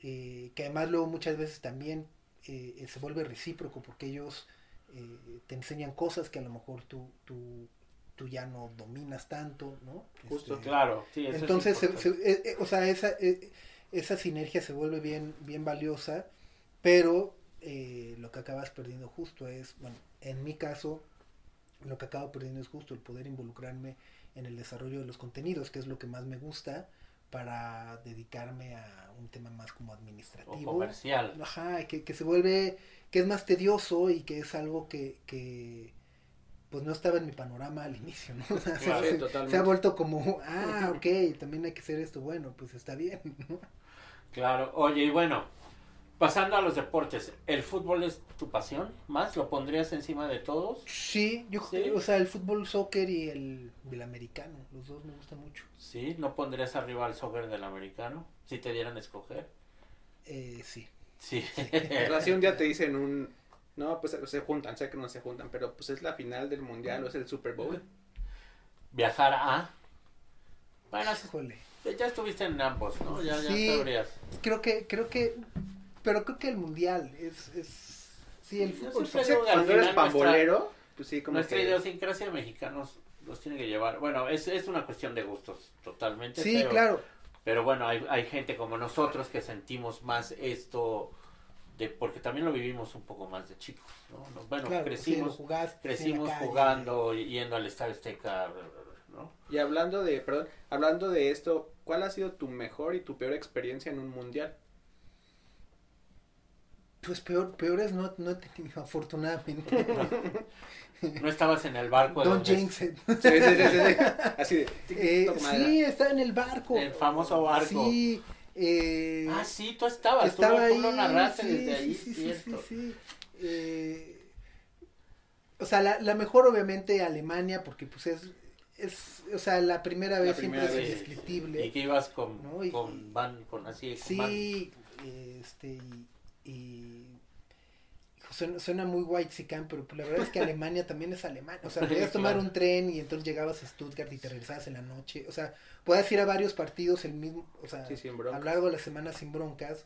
eh, que además luego muchas veces también eh, se vuelve recíproco porque ellos eh, te enseñan cosas que a lo mejor tú, tú, tú ya no dominas tanto, ¿no? Justo, Este, Claro, sí, eso es entonces, se- se- eh, eh, o sea, esa, eh, esa sinergia se vuelve bien, bien valiosa, pero eh, lo que acabas perdiendo justo es, bueno, en mi caso, lo que acabo perdiendo es justo el poder involucrarme en el desarrollo de los contenidos, que es lo que más me gusta para dedicarme a un tema más como o administrativo. comercial. Ajá, que, que se vuelve, que es más tedioso y que es algo que, que pues no estaba en mi panorama al inicio, ¿no? O sea, se- Claro, se, sí, totalmente. se ha vuelto como, ah, ok, también hay que hacer esto, bueno, pues está bien, ¿no? Claro, oye, y bueno, pasando a los deportes, ¿el fútbol es tu pasión? ¿Más? ¿Lo pondrías encima de todos? Sí, yo, Sí. o sea, el fútbol, soccer y el, el americano, los dos me gustan mucho. ¿Sí? ¿No pondrías arriba al soccer del americano? Si te dieran a escoger. Eh, sí. Sí. O sea, si un día te dicen un... No, pues se juntan, sé que no se juntan, pero pues es la final del mundial o es el Super Bowl. Viajar a... Bueno, Híjole. ya estuviste en ambos, ¿no? Ya, ya Sí. sabrías. Creo que, creo que, pero creo que el mundial es, es, sí, el Sí, fútbol, al Cuando eres final nuestra- pambolero, pues sí, como Nuestra que... idiosincrasia de mexicanos los tiene que llevar. Bueno, es, es una cuestión de gustos totalmente. sí, pero, claro, Pero bueno, hay, hay gente como nosotros que sentimos más esto de porque también lo vivimos un poco más de chicos, ¿no? No, Bueno, claro, sí, lo crecimos la crecimos calle. jugando, yendo al Estadio Azteca, ¿no? Y hablando de, perdón, hablando de esto, ¿cuál ha sido tu mejor y tu peor experiencia en un mundial? Pues peor, peores no, no he tenido, afortunadamente. No estabas en el barco de Don Jinx. Sí, sí, sí, sí, sí. Así de... Eh, sí, está en el barco. El famoso barco. Sí, eh, Ah, sí, tú estabas, tú estaba lo- ahí. tú, lo narraste sí, desde ahí, sí, sí, sí, cierto. sí, sí. Eh, o sea, la, la mejor obviamente Alemania, porque pues es, es o sea, la primera vez primera siempre vez. es indescriptible. Y que ibas con, ¿no? Y- con van, con así, con van. Sí, este, y, y suena, suena muy white pero pues la verdad es que Alemania también es Alemania. O sea, podías tomar un tren y entonces llegabas a Stuttgart y te regresabas en la noche. O sea, podías ir a varios partidos el mismo, o sea, Sí, a lo largo de la semana sin broncas.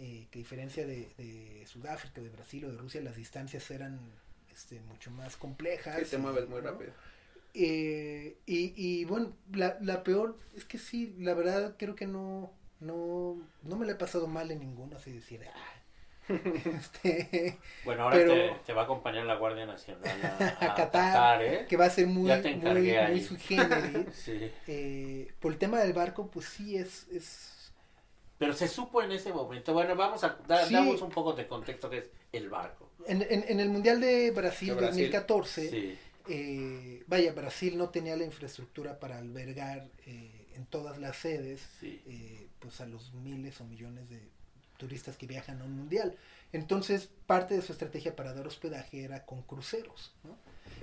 Eh, que a diferencia de, de Sudáfrica, de Brasil o de Rusia, las distancias eran este, mucho más complejas. Sí, te mueves muy ¿no? rápido. Eh, y, y bueno, la, la peor es que sí, la verdad creo que no, no, no me la he pasado mal en ninguno, así decir, ah, este, Bueno, ahora Pero- te, te va a acompañar la Guardia Nacional a, a a Qatar, ¿eh? que va a ser muy, muy, muy generis. Sí. Eh, por el tema del barco, pues sí es, es Pero se supo en ese momento. Bueno, vamos a dar Sí. damos un poco de contexto que es el barco. en, en, en el Mundial de Brasil, De Brasil. 2014, Sí. eh, vaya, Brasil no tenía la infraestructura para albergar eh, en todas las sedes eh, pues a los miles o millones de turistas que viajan a un mundial. Entonces, parte de su estrategia para dar hospedaje era con cruceros, ¿no?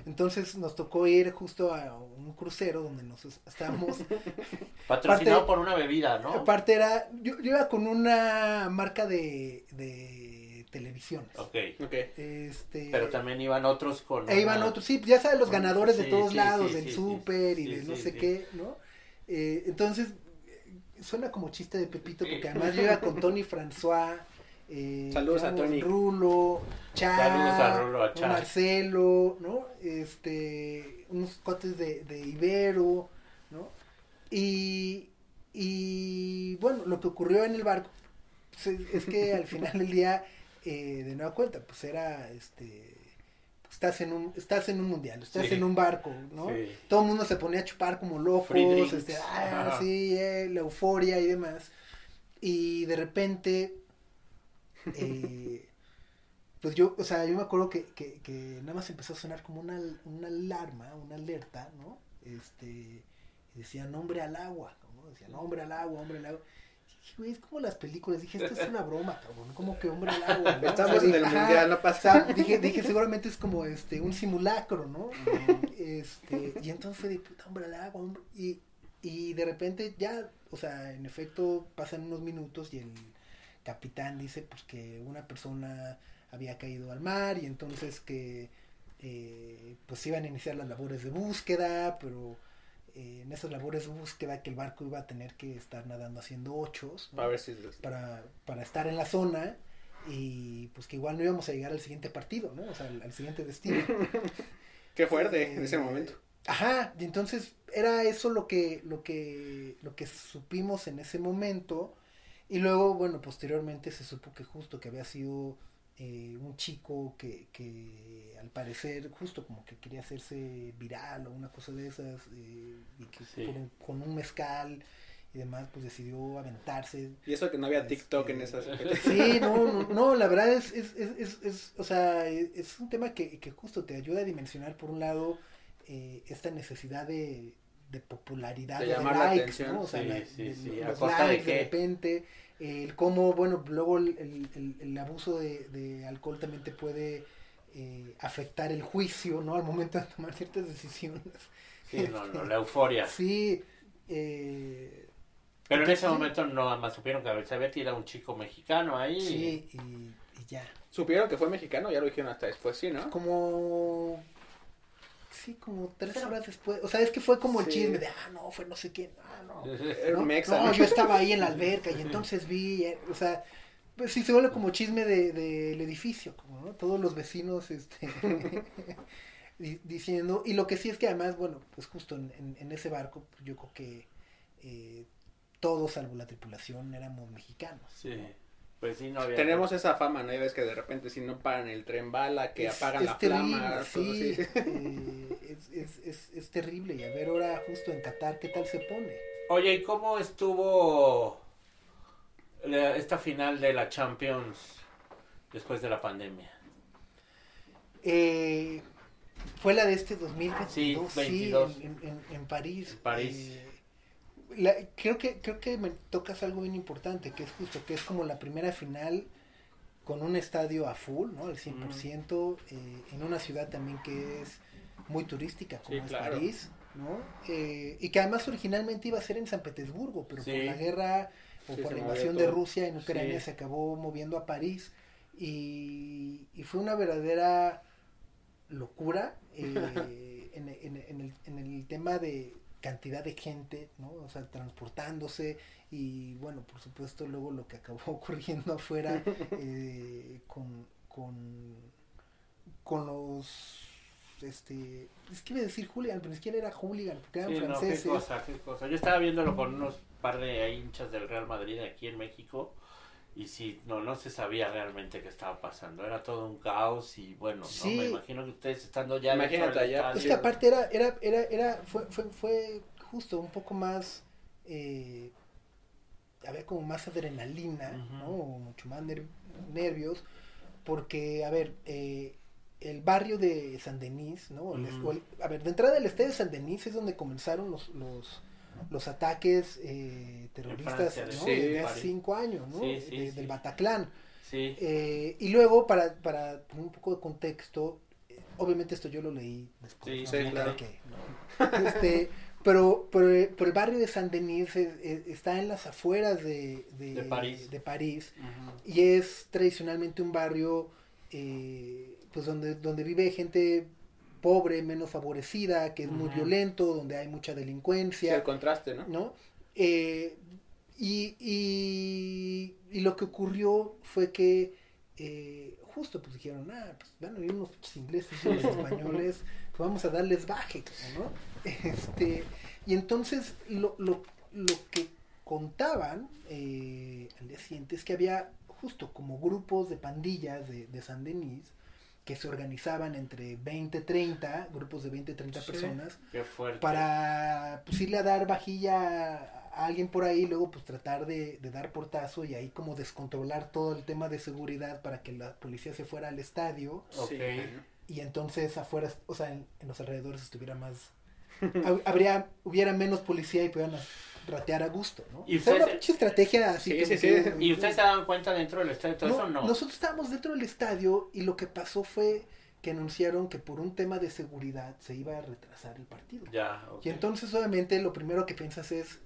Entonces nos tocó ir justo a un crucero donde nos es- estábamos. Patrocinado por una bebida, ¿no? Aparte era, yo, yo iba con una marca de, de televisiones. Ok. Ok. Este, Pero también iban otros con. e iban una- otros, sí, ya sabes, los ganadores de todos sí, lados, sí, del sí, sí, súper y sí, de no sí, sé sí. qué, ¿no? Eh, entonces, suena como chiste de Pepito, porque además yo iba con Tony François, eh, Saludos a íbamos Tony. Rulo, Cha, Saludos a Rulo, a ¿no? Cha. Marcelo, ¿no? Este, unos cotes de, de Ibero, ¿no? Y, y bueno, lo que ocurrió en el barco pues, es, es que al final del día, eh, de nueva cuenta, pues era, este, estás en un, estás en un mundial, estás Sí. en un barco, ¿no? Sí. Todo el mundo se ponía a chupar como locos, este, ah, sí, eh, la euforia y demás. Y de repente, eh, pues yo, o sea, yo me acuerdo que, que, que nada más empezó a sonar como una, una alarma, una alerta, ¿no? Este, y decía nombre al agua, ¿no? Decía nombre al agua, hombre al agua. Güey, es como las películas, dije, esto es una broma, cabrón, como que hombre al agua, ¿no? Estamos O sea, en el ajá, mundial, no o pasa sea, dije, dije, seguramente es como este un simulacro, ¿no? Este, y entonces fue de puta hombre al agua, hombre. Y, y de repente ya, o sea, en efecto pasan unos minutos y el capitán dice pues que una persona había caído al mar y entonces que eh, pues iban a iniciar las labores de búsqueda, pero eh, en esas labores de búsqueda que el barco iba a tener que estar nadando haciendo ochos. ¿no? A ver si... para, para estar en la zona y pues que igual no íbamos a llegar al siguiente partido, ¿no? O sea, al, al siguiente destino. Qué fuerte en ese Eh, momento. Ajá, y entonces era eso lo que, lo que, lo que supimos en ese momento. Y luego, bueno, posteriormente se supo que justo que había sido eh, un chico que, que al parecer justo como que quería hacerse viral o una cosa de esas, eh, y que Sí. con, un, con un mezcal y demás, pues decidió aventarse. Y eso que no había Este, TikTok en esas Sí, no, no, no, la verdad es, es, es, es, es- o sea, es, es un tema que, que justo te ayuda a dimensionar, por un lado, eh, esta necesidad de, de popularidad, De de, llamar la likes, atención, ¿no? O sea, sí, la- sí, de- sí, ¿a los costa de likes de, qué? repente, el cómo, bueno, luego el, el, el- el abuso de, de alcohol también te puede eh, afectar el juicio, ¿no? Al momento de tomar ciertas decisiones. Sí, no, no, la euforia. Sí, eh, Pero en ese Sí. momento no más supieron que había tirado un chico mexicano ahí. sí, y, y ya. ¿Supieron que fue mexicano? Ya lo dijeron hasta después, sí, ¿no? como sí como tres horas después. O sea es que fue como el chisme de ah no fue no sé quién ah no Era no, no, ¿no? yo estaba ahí en la alberca y entonces vi eh, o sea pues sí se vuelve como chisme de del edificio como no todos los vecinos este di- diciendo y lo que sí es que además bueno pues justo en, en- en ese barco yo creo que eh, todos salvo la tripulación éramos mexicanos Sí. Pues sí, no había. Tenemos esa fama, ¿no? Ya ves que de repente si no paran el tren bala, que Es- apagan es la terrible, flama, sí, así. eh, es, es, es, es terrible. Y a ver ahora justo en Qatar, ¿qué tal se pone? Oye, ¿y cómo estuvo la- esta final de la Champions después de la pandemia? Eh, fue la de este 2022, Sí, sí, 22. en, en, en París. En París. Eh, la- creo que creo que me tocas algo bien importante, que es justo que es como la primera final con un estadio a full, ¿no? Al 100%, eh, en una ciudad también que es muy turística, como Sí, es claro. París, ¿no? Eh, y que además originalmente iba a ser en San Petersburgo, pero Sí. por la guerra o Sí, por la invasión de. Rusia en Ucrania se acabó moviendo a París y, y fue una verdadera locura eh, en, en- en el, en el tema de cantidad de gente, ¿no? O sea, transportándose y bueno, por supuesto luego lo que acabó ocurriendo afuera eh, con, con, con los, este, es que iba a decir hooligan, pero ni siquiera era hooligan, porque eran Sí, no, qué franceses. cosa, qué cosa. Yo estaba viéndolo con unos par de hinchas del Real Madrid aquí en México y sí, no, no se sabía realmente qué estaba pasando. Era todo un caos y bueno, Sí. no me imagino que ustedes estando ya Imagínate allá, Es que aparte era, era, era, era, fue, fue, fue justo un poco más, eh, había como más adrenalina. ¿no? Mucho más ner- nervios, porque, a ver, eh, el barrio de San Denis, ¿no? El- el- a ver, de entrada del estadio de San Denis es donde comenzaron los, los, los ataques eh, terroristas, Francia, ¿no? sí, Desde hace cinco años, ¿no? Sí, sí, De-. Del Bataclan. Sí. Eh, y luego, para, para poner un poco de contexto, eh, obviamente esto yo lo leí después. Sí, ¿no? claro. que- no. Este, pero, pero, eh, pero el barrio de San Denis es- es- está en las afueras de, De París. de París y es tradicionalmente un barrio eh, pues donde, donde vive gente pobre, menos favorecida, que es muy violento, donde hay mucha Sí, delincuencia. el contraste, ¿no? ¿no? Eh, y, y, y lo que ocurrió fue que eh, justo pues dijeron, ah, pues van a venir unos ingleses y unos españoles, pues vamos a darles baje, ¿no? Este, y entonces lo, lo, lo que contaban eh, al día siguiente es que había justo como grupos de pandillas de, de San Denis que se organizaban entre 20, 30, grupos de 20, 30 Sí. personas, Qué fuerte. para pues irle a dar vajilla a alguien por ahí, luego pues tratar de, de dar portazo y ahí como descontrolar todo el tema de seguridad para que la policía se fuera al estadio Ok. Sí, y entonces afuera, o sea, en, en los alrededores estuviera más, hab- habría, hubiera menos policía y pudieran ratear a gusto, ¿no? ¿Y O sea, una pinche estrategia así. Sí, como sí, que- sí. ¿Y ustedes se daban cuenta dentro del estadio todo no, eso? No. Nosotros estábamos dentro del estadio y lo que pasó fue que anunciaron que por un tema de seguridad se iba a retrasar el partido. Ya, ok. Y entonces obviamente lo primero que piensas es,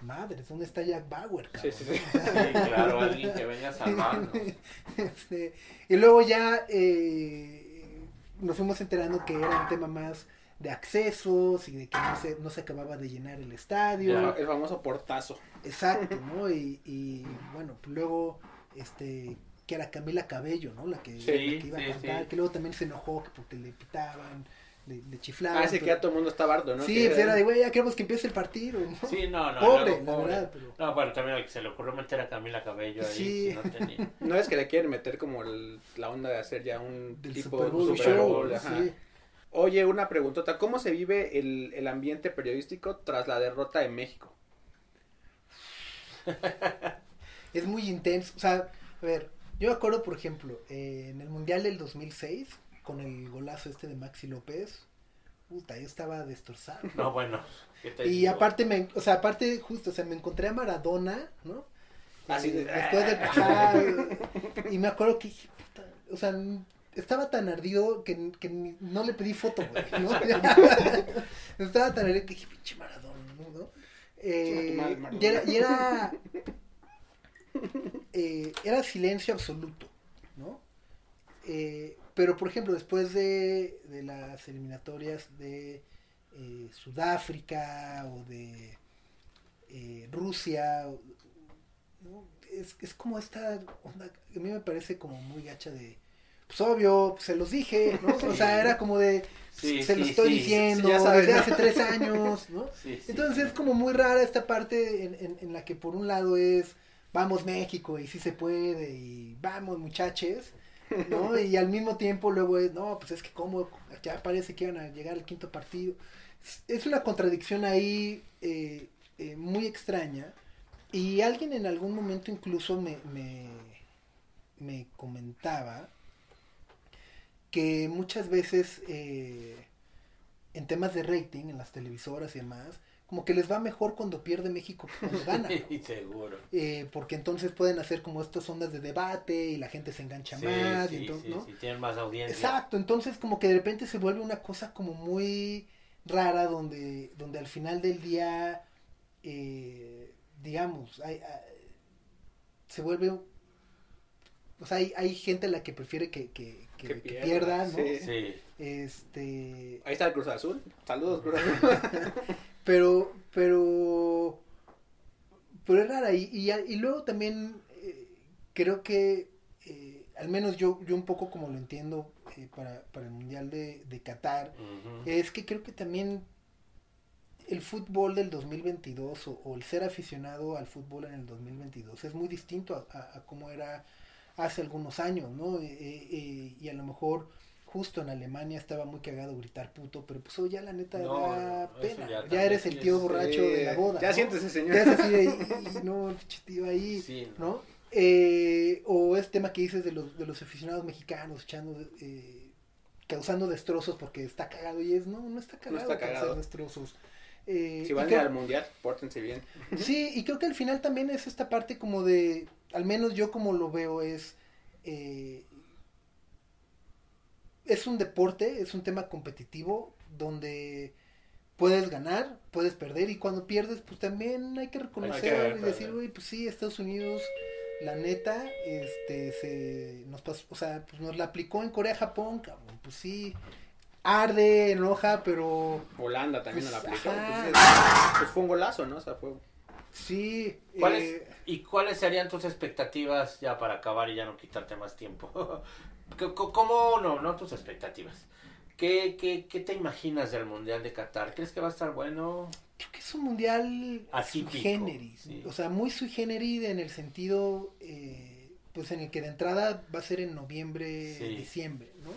madres, ¿dónde está Jack Bauer? Sí, cabrón?" sí, sí. Sí, claro, alguien que venga a salvarnos. Este, y luego ya eh, nos fuimos enterando que era un tema más de accesos y de que no se, no se acababa de llenar el estadio. Ya. El famoso portazo. Exacto, ¿no? Y, y bueno, pues luego, este, que era Camila Cabello, ¿no? La que, Sí, la que iba sí, a cantar, sí. que luego también se enojó que porque le pitaban, le, le chiflaban. Ah, sí, que ya todo el mundo está bardo, ¿no? Sí, pues era de, güey, ya queremos que empiece el partido, ¿no? Sí, no, no. Pobre, la pobre. verdad, pero... No, bueno, también al que se le ocurrió meter a Camila Cabello ahí, Sí. si no tenía. No es que le quieren meter como el- la onda de hacer ya un Del tipo Super Bowl Super show, Bowl, ajá. sí. Oye, una preguntota. ¿Cómo se vive el, el ambiente periodístico tras la derrota de México? Es muy intenso. O sea, a ver, yo me acuerdo, por ejemplo, eh, en el Mundial del 2006, con el golazo este de Maxi López, puta, yo estaba destrozado. No, bueno. ¿qué te Y digo? aparte, me, o sea, aparte, justo, o sea, me encontré a Maradona, ¿no? Así Eh, de- después de y me acuerdo que dije, puta, o sea, estaba tan ardido que, que no le pedí foto, güey, ¿no? estaba tan ardido que dije, pinche Maradona. Eh, madre, Maradona. y era, y era, eh, era silencio absoluto, ¿no? Eh, pero, por ejemplo, después de, de las eliminatorias de Sudáfrica o de Rusia, es, es como esta onda, a mí me parece como muy gacha de, pues obvio, pues, se los dije, ¿no? O sea, era como de, Sí, se sí, lo estoy diciendo ya sabes, desde ¿no? hace tres años, ¿no? Entonces es como muy rara esta parte en, en, en la que por un lado es vamos México y sí se puede y vamos muchaches, ¿no? Y al mismo tiempo luego es, no, pues es que como ya parece que iban a llegar al quinto partido. Es- Es una contradicción ahí eh, eh, muy extraña y alguien en algún momento incluso me, me, me comentaba que muchas veces eh, en temas de rating, en las televisoras y demás, como que les va mejor cuando pierde México que cuando gana. Seguro. Eh, porque entonces pueden hacer como estas ondas de debate y la gente se engancha Sí, más. y sí, entonces, sí, ¿no? sí, tienen más audiencia. Exacto, entonces como que de repente se vuelve una cosa como muy rara donde, donde al final del día, eh, digamos, hay, hay- se vuelve, o sea, hay, hay gente a la que prefiere que, que, que- Que que pierda, pierda, ¿no? sí. Sí. Este, Ahí está el Cruz Azul. Saludos, Cruz Azul. pero, pero, pero es rara. Y, y, y luego también eh, creo que, eh, al menos yo, yo un poco como lo entiendo eh, para, para el Mundial de, de Qatar, es que creo que también el fútbol del 2022 o, o el ser aficionado al fútbol en el 2022 es muy distinto a, a, a cómo era hace algunos años, ¿no? Eh, eh, eh, y a lo mejor justo en Alemania estaba muy cagado gritar puto, pero pues hoy ya la neta No, da no, pena. ya eres el tío borracho de la boda. Ya ¿no? siéntese, señor. Ya es así de, y, y no, tío ahí, Sí, ¿no? Eh, o este tema que dices de los, de los aficionados mexicanos echando eh, causando destrozos porque está cagado y es, no, no está cagado, está causar cagado. destrozos. Eh, Si van a ir creo- al mundial, pórtense bien. Sí, y creo que al final también es esta parte como de, al menos yo como lo veo es, eh, es un deporte, es un tema competitivo donde puedes ganar, puedes perder y cuando pierdes pues también hay que reconocer y decir, perder. güey, pues sí, Estados Unidos, la neta, este, se nos pasó, o sea, pues nos la aplicó en Corea-Japón, cabrón, pues sí, arde, enoja, pero Holanda también Pues, la aplicó. Entonces, pues fue un golazo, ¿no? O sea, fue... sí. ¿Cuáles, eh, ¿Y cuáles serían tus expectativas ya para acabar y ya no quitarte más tiempo? ¿Cómo no, no tus expectativas? ¿Qué, qué, ¿Qué te imaginas del Mundial de Qatar? ¿Crees que va a estar bueno? Creo que es un mundial Atípico, sui generis, sí. o sea, muy sui generis en el sentido, eh, pues en el que de entrada va a ser en noviembre, Sí. diciembre, ¿no?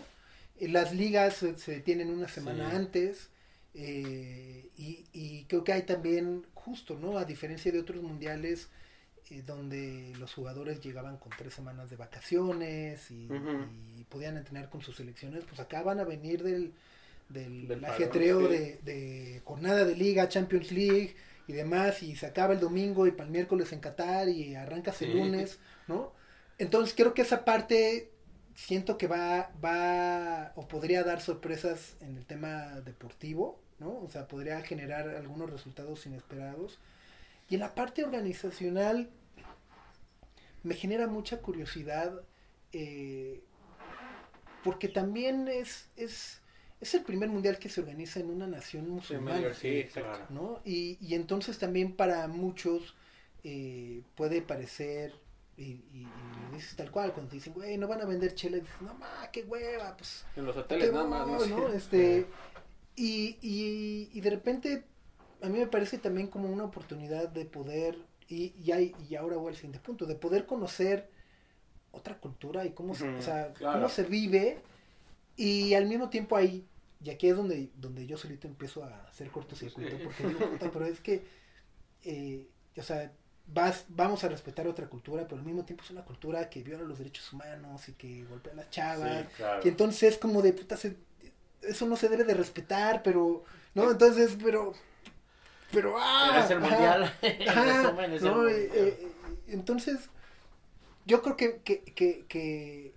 Eh, Las ligas se, se detienen una semana Sí. antes eh, y, y creo que hay también, justo, ¿no? A diferencia de otros mundiales eh, donde los jugadores llegaban con tres semanas de vacaciones y, podían entrenar con sus selecciones, pues acá van a venir del, del, ajetreo de, de jornada de liga, Champions League y demás, y se acaba el domingo y para el miércoles en Qatar y arrancas el lunes, ¿no? Entonces creo que esa parte siento que va, va o podría dar sorpresas en el tema deportivo, ¿no? O sea, podría generar algunos resultados inesperados. Y en la parte organizacional me genera mucha curiosidad eh, porque también es, es, es el primer mundial que se organiza en una nación musulmana. sí. Claro. ¿no? Y, y entonces también para muchos eh, puede parecer, y, y- y lo dices tal cual, cuando te dicen, güey, no van a vender chela, dices, no, ma, qué hueva, pues, En los ¿a hoteles nada más, ¿no? no? Este, y, y, y de repente, a mí me parece también como una oportunidad de poder, y, y, hay, y ahora voy al siguiente punto, de poder conocer otra cultura y cómo, se- o sea, claro. cómo se vive, y al mismo tiempo ahí, y aquí es donde, donde yo solito empiezo a hacer cortocircuito, Sí. porque digo, puta, pero es que, eh, o sea, vas, vamos a respetar otra cultura, pero al mismo tiempo es una cultura que viola los derechos humanos y que golpea a las chavas, Sí, claro. y entonces es como de puta, se- eso no se debe de respetar, pero, ¿no? Entonces, pero, pero, ah, Pero es el mundial. Ajá, resumen, es. Eh, eh, entonces, yo creo que, que, que, que,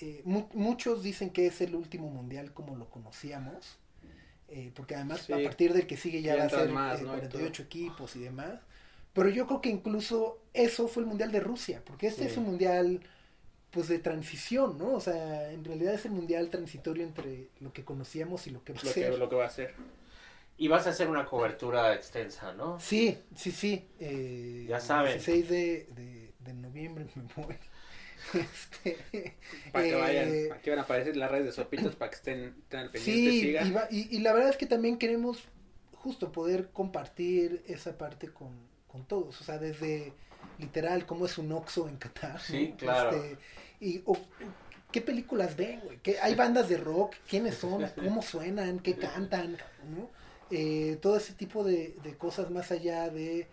eh, mu- muchos dicen que es el último mundial como lo conocíamos, eh, porque además Sí. a partir del que sigue ya va a ser más, eh, ¿no? y 48 equipos y demás. Pero yo creo que incluso eso fue el mundial de Rusia, porque este Sí. es un mundial pues de transición, ¿no? O sea, en realidad es el mundial transitorio entre lo que conocíamos y lo que va a Lo ser. que, lo que va a hacer. Y vas a hacer una cobertura extensa, ¿no? Sí, sí, sí. eh, Ya saben. El 16 de, de, de noviembre me voy. Este, Para que eh, vayan. Aquí van a aparecer las redes de sopitas para que estén, estén al pendiente, Sí, sigan. y, va- y- y la verdad es que también queremos justo poder compartir esa parte con, con todos. O sea, desde literal cómo es un Oxxo en Qatar. Sí, ¿no? claro. Este, y o- qué películas ven, güey. ¿Qué- Hay bandas de rock, quiénes son, cómo suenan, qué cantan, ¿no? Eh, todo ese tipo de, de cosas más allá de,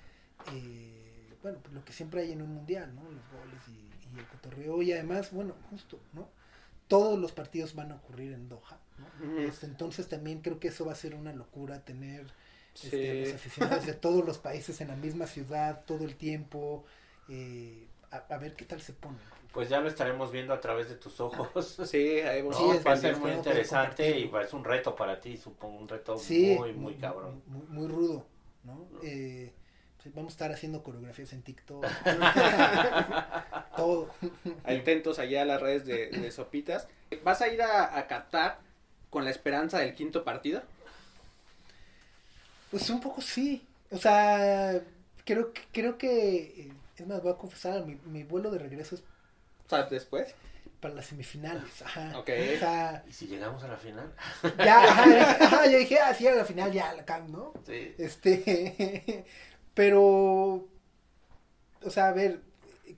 eh, bueno, pues lo que siempre hay en un mundial, ¿no? Los goles y, y el cotorreo. Y además, bueno, justo, ¿no? Todos los partidos van a ocurrir en Doha, ¿no? Este, entonces también creo que eso va a ser una locura tener Sí. este, a los aficionados de todos los países en la misma ciudad todo el tiempo eh, a, a ver qué tal se pone Pues ya lo estaremos viendo a través de tus ojos. Sí, ahí No, Sí, va a ser muy no, interesante y es un reto para ti, supongo, un reto sí muy, muy cabrón. muy, muy rudo no Eh, pues vamos a estar haciendo coreografías en TikTok todo Atentos allá a las redes de, de sopitas. ¿Vas a ir a, a Qatar con la esperanza del quinto partido? Pues un poco sí o sea creo que creo que eh, es más voy a confesar mi, mi vuelo de regreso es O sea, después. para las semifinales ajá Ok. o sea ¿Y si llegamos a la final? ya ajá, ajá, yo dije así a la final ya la cam no Sí. Este, pero, o sea, a ver,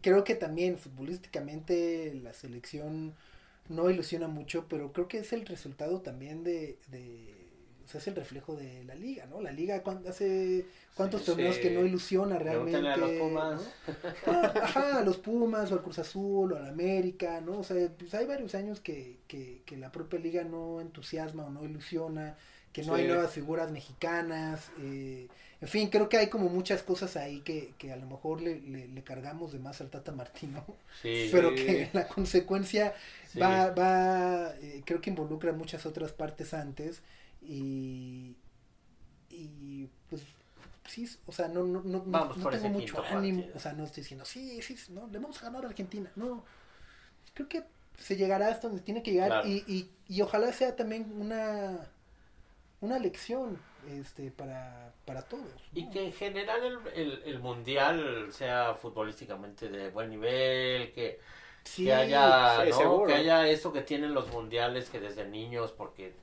creo que también futbolísticamente la selección no ilusiona mucho, pero creo que es el resultado también de, de, o sea, es el reflejo de la liga, ¿no? La liga cuando hace cuántos Sí, torneos sí. que no ilusiona realmente. A los Pumas. ¿no? Ah, Ajá, a los Pumas o al Cruz Azul o al América, ¿no? O sea, pues hay varios años que, que, que la propia liga no entusiasma o no ilusiona, que no Sí. hay nuevas figuras mexicanas, eh, en fin, creo que hay como muchas cosas ahí que, que a lo mejor le, le, le cargamos de más al Tata Martino, Sí, pero Sí. que la consecuencia va, va eh, creo que involucra muchas otras partes antes y, y pues sí, o sea, no, no, no, no- Vamos no por tengo mucho ánimo, partido. o sea, no estoy diciendo, sí, sí, no, le vamos a ganar a Argentina, no, creo que se llegará hasta donde tiene que llegar Claro. y, y, y ojalá sea también una, una lección este, para, para todos. ¿no? Y que en general el, el, el mundial sea futbolísticamente de buen nivel, que, Sí, que haya, sí, ¿no? que haya eso que tienen los mundiales que desde niños, porque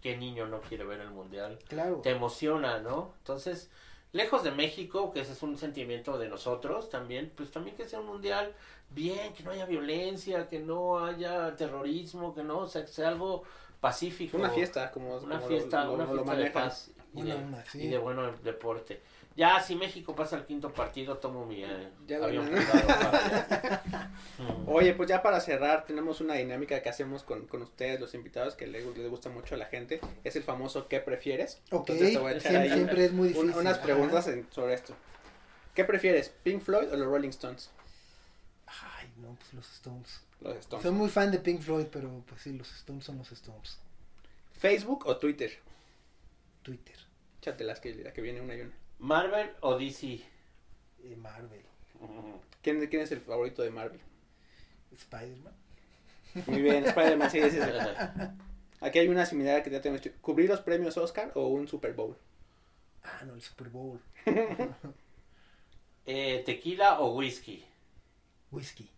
qué niño no quiere ver el mundial, claro. te emociona, ¿no? Entonces, lejos de México, que ese es un sentimiento de nosotros también, pues también que sea un mundial bien, que no haya violencia, que no haya terrorismo, que no, o sea, que sea algo pacífico. Una fiesta, como, Una como fiesta, lo, lo- una lo fiesta de paz y, de, sí. y de bueno deporte. Ya, si México pasa al quinto partido, tomo mi eh, Ya avión para- Mm. Oye, pues ya para cerrar, tenemos una dinámica que hacemos con, con ustedes, los invitados, que les, les gusta mucho a la gente. Es el famoso ¿qué prefieres? Ok, Entonces te voy a echar siempre, ahí siempre es muy un- difícil. unas preguntas en- sobre esto. ¿Qué prefieres, Pink Floyd o los Rolling Stones? Ay, no, pues los Stones. Los Stones. Soy muy fan de Pink Floyd, pero pues sí, los Stones son los Stones. ¿Facebook o Twitter? Twitter, Échate las que, la que viene una y una. Marvel o DC. eh, Marvel. ¿Quién, quién es el favorito de Marvel? Spider-Man. Muy bien, Spider-Man, sí, sí, sí. Aquí hay una similar que ya tenemos. ¿Cubrir los premios Oscar o un Super Bowl? Ah, no, el Super Bowl. Eh, ¿Tequila o whisky? Whisky.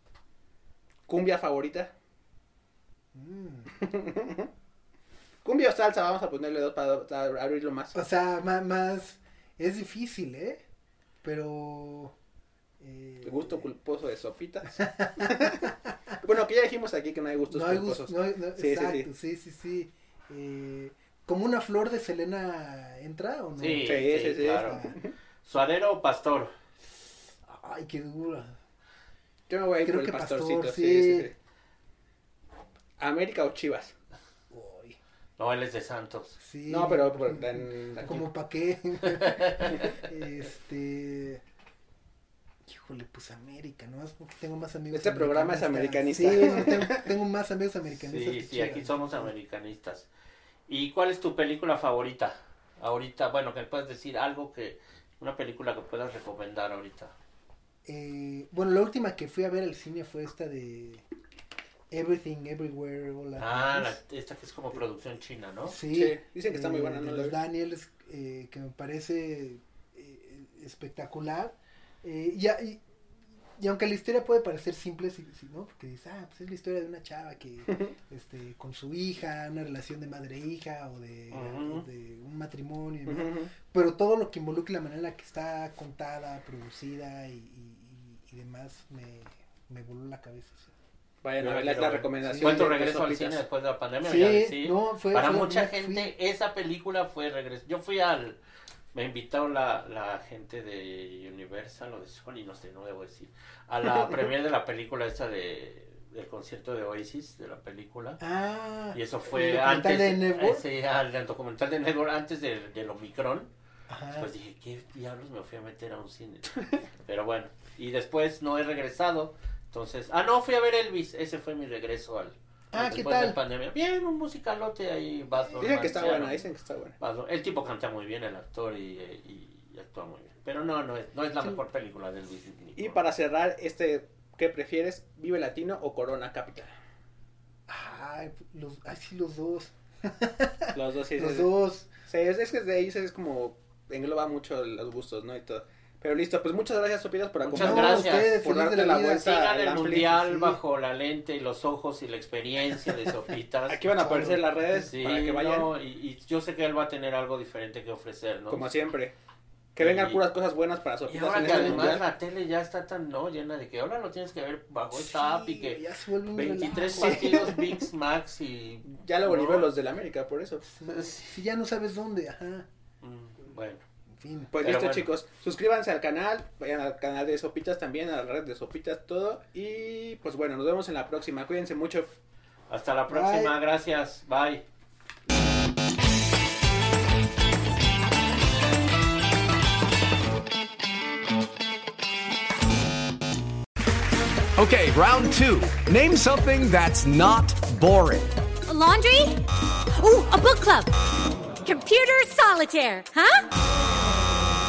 ¿Cumbia favorita? Mm. Cumbia o salsa, vamos a ponerle dos para, para abrirlo más. O sea, ma- más, Es difícil, ¿eh? Pero. eh, El gusto culposo de sopitas. bueno, que ya dijimos aquí que no hay gustos no hay culposos. gusto, no hay- no- Sí, sí, exacto, sí, sí, sí. Eh, ¿Como una flor de Selena entra o no? Sí, Sí, sí, sí, sí. claro. Ah, ¿Suadero o pastor? Ay, qué dura. Yo me voy a ir Creo por el que Pastor, pastorcito. sí, sí. sí, sí. ¿América o Chivas? No, él es de Santos. sí. No, pero en- aquí. Como pa' qué. este. Híjole, pues América, ¿no? Es porque tengo más amigos. Este programa es americanista. Sí, tengo, tengo más amigos americanistas. Sí, que sí, aquí somos americanistas. ¿Y cuál es tu película favorita? Ahorita, bueno, que puedes decir algo que, una película que puedas recomendar ahorita. Eh, bueno, la última que fui a ver al cine fue esta de Everything, Everywhere, All Ah, la- esta que es como producción china, ¿no? Sí, Sí, dicen que está muy eh, buena, no de la los. Daniels, eh, que me parece eh, espectacular. Eh, y, a- y, y aunque la historia puede parecer simple, sí, sí, ¿no? Porque dices, ah, pues es la historia de una chava que, este, con su hija, una relación de madre e hija o de, un matrimonio. Ujú. Pero todo lo que involucra la manera en la que está contada, producida y, y- y- y demás me, me voló la cabeza. sí. Vayan Yo a ver la, la recomendación. ¿Fue de regreso al cine después de la pandemia? Sí, Ya, sí. no, fue- Para fue- mucha fui- gente, esa película fue regreso. Yo fui al. Me invitó la, la gente de Universal o de Sony, no sé, no debo decir. A la premier de la película esa de del concierto de Oasis, de la película. Ah, Y eso ¿el fue documental antes. de Network? eh, al del documental de Network antes del, del Omicron. Ajá. Pues dije, ¿qué diablos me fui a meter a un cine? Pero bueno, y después no he regresado. Entonces, ah, no, fui a ver Elvis. Ese fue mi regreso al. Ah, ¿qué después de tal? pandemia. Bien, un musicalote ahí. Baz Dicen que está buena, dicen que está buena. El tipo canta muy bien, el actor, y, y- y actúa muy bien. Pero no, no es, no es la Sí. mejor película de Elvis. Y para cerrar, este, ¿qué prefieres? ¿Vive Latino o Corona Capital? Ay, los, ay, sí, los dos. Los dos, sí, los sí. dos. Sí, es, es que de ahí es como engloba mucho los gustos, ¿no? Y todo. Pero listo, pues muchas gracias, Sopitas, por Muchas acompañarnos. gracias. ustedes, por darte de la la vuelta. Al el mundial sí. bajo la lente y los ojos y la experiencia de Sopitas. Aquí van a aparecer las redes Sí, para que vayan, no, y, y yo sé que él va a tener algo diferente que ofrecer, ¿no? como siempre. Que vengan Y- puras cosas buenas para Y Sopitas ahora en que además mundial. la tele ya está tan no llena de que ahora lo tienes que ver bajo esta app y que ya se vuelve un 23 relajo. partidos Big Max y Ya luego no. nivel los del América, por eso. Si ya no sabes dónde, ajá. Mm, Bueno, En fin. Pues Pero listo bueno. chicos, suscríbanse al canal, vayan al canal de Sopitas también, a la red de Sopitas, todo. Y pues bueno, nos vemos en la próxima. Cuídense mucho. hasta la próxima, Bye. gracias, bye. Okay, round two. Name something that's not boring. A laundry? Ooh, a book club. Computer solitaire, huh?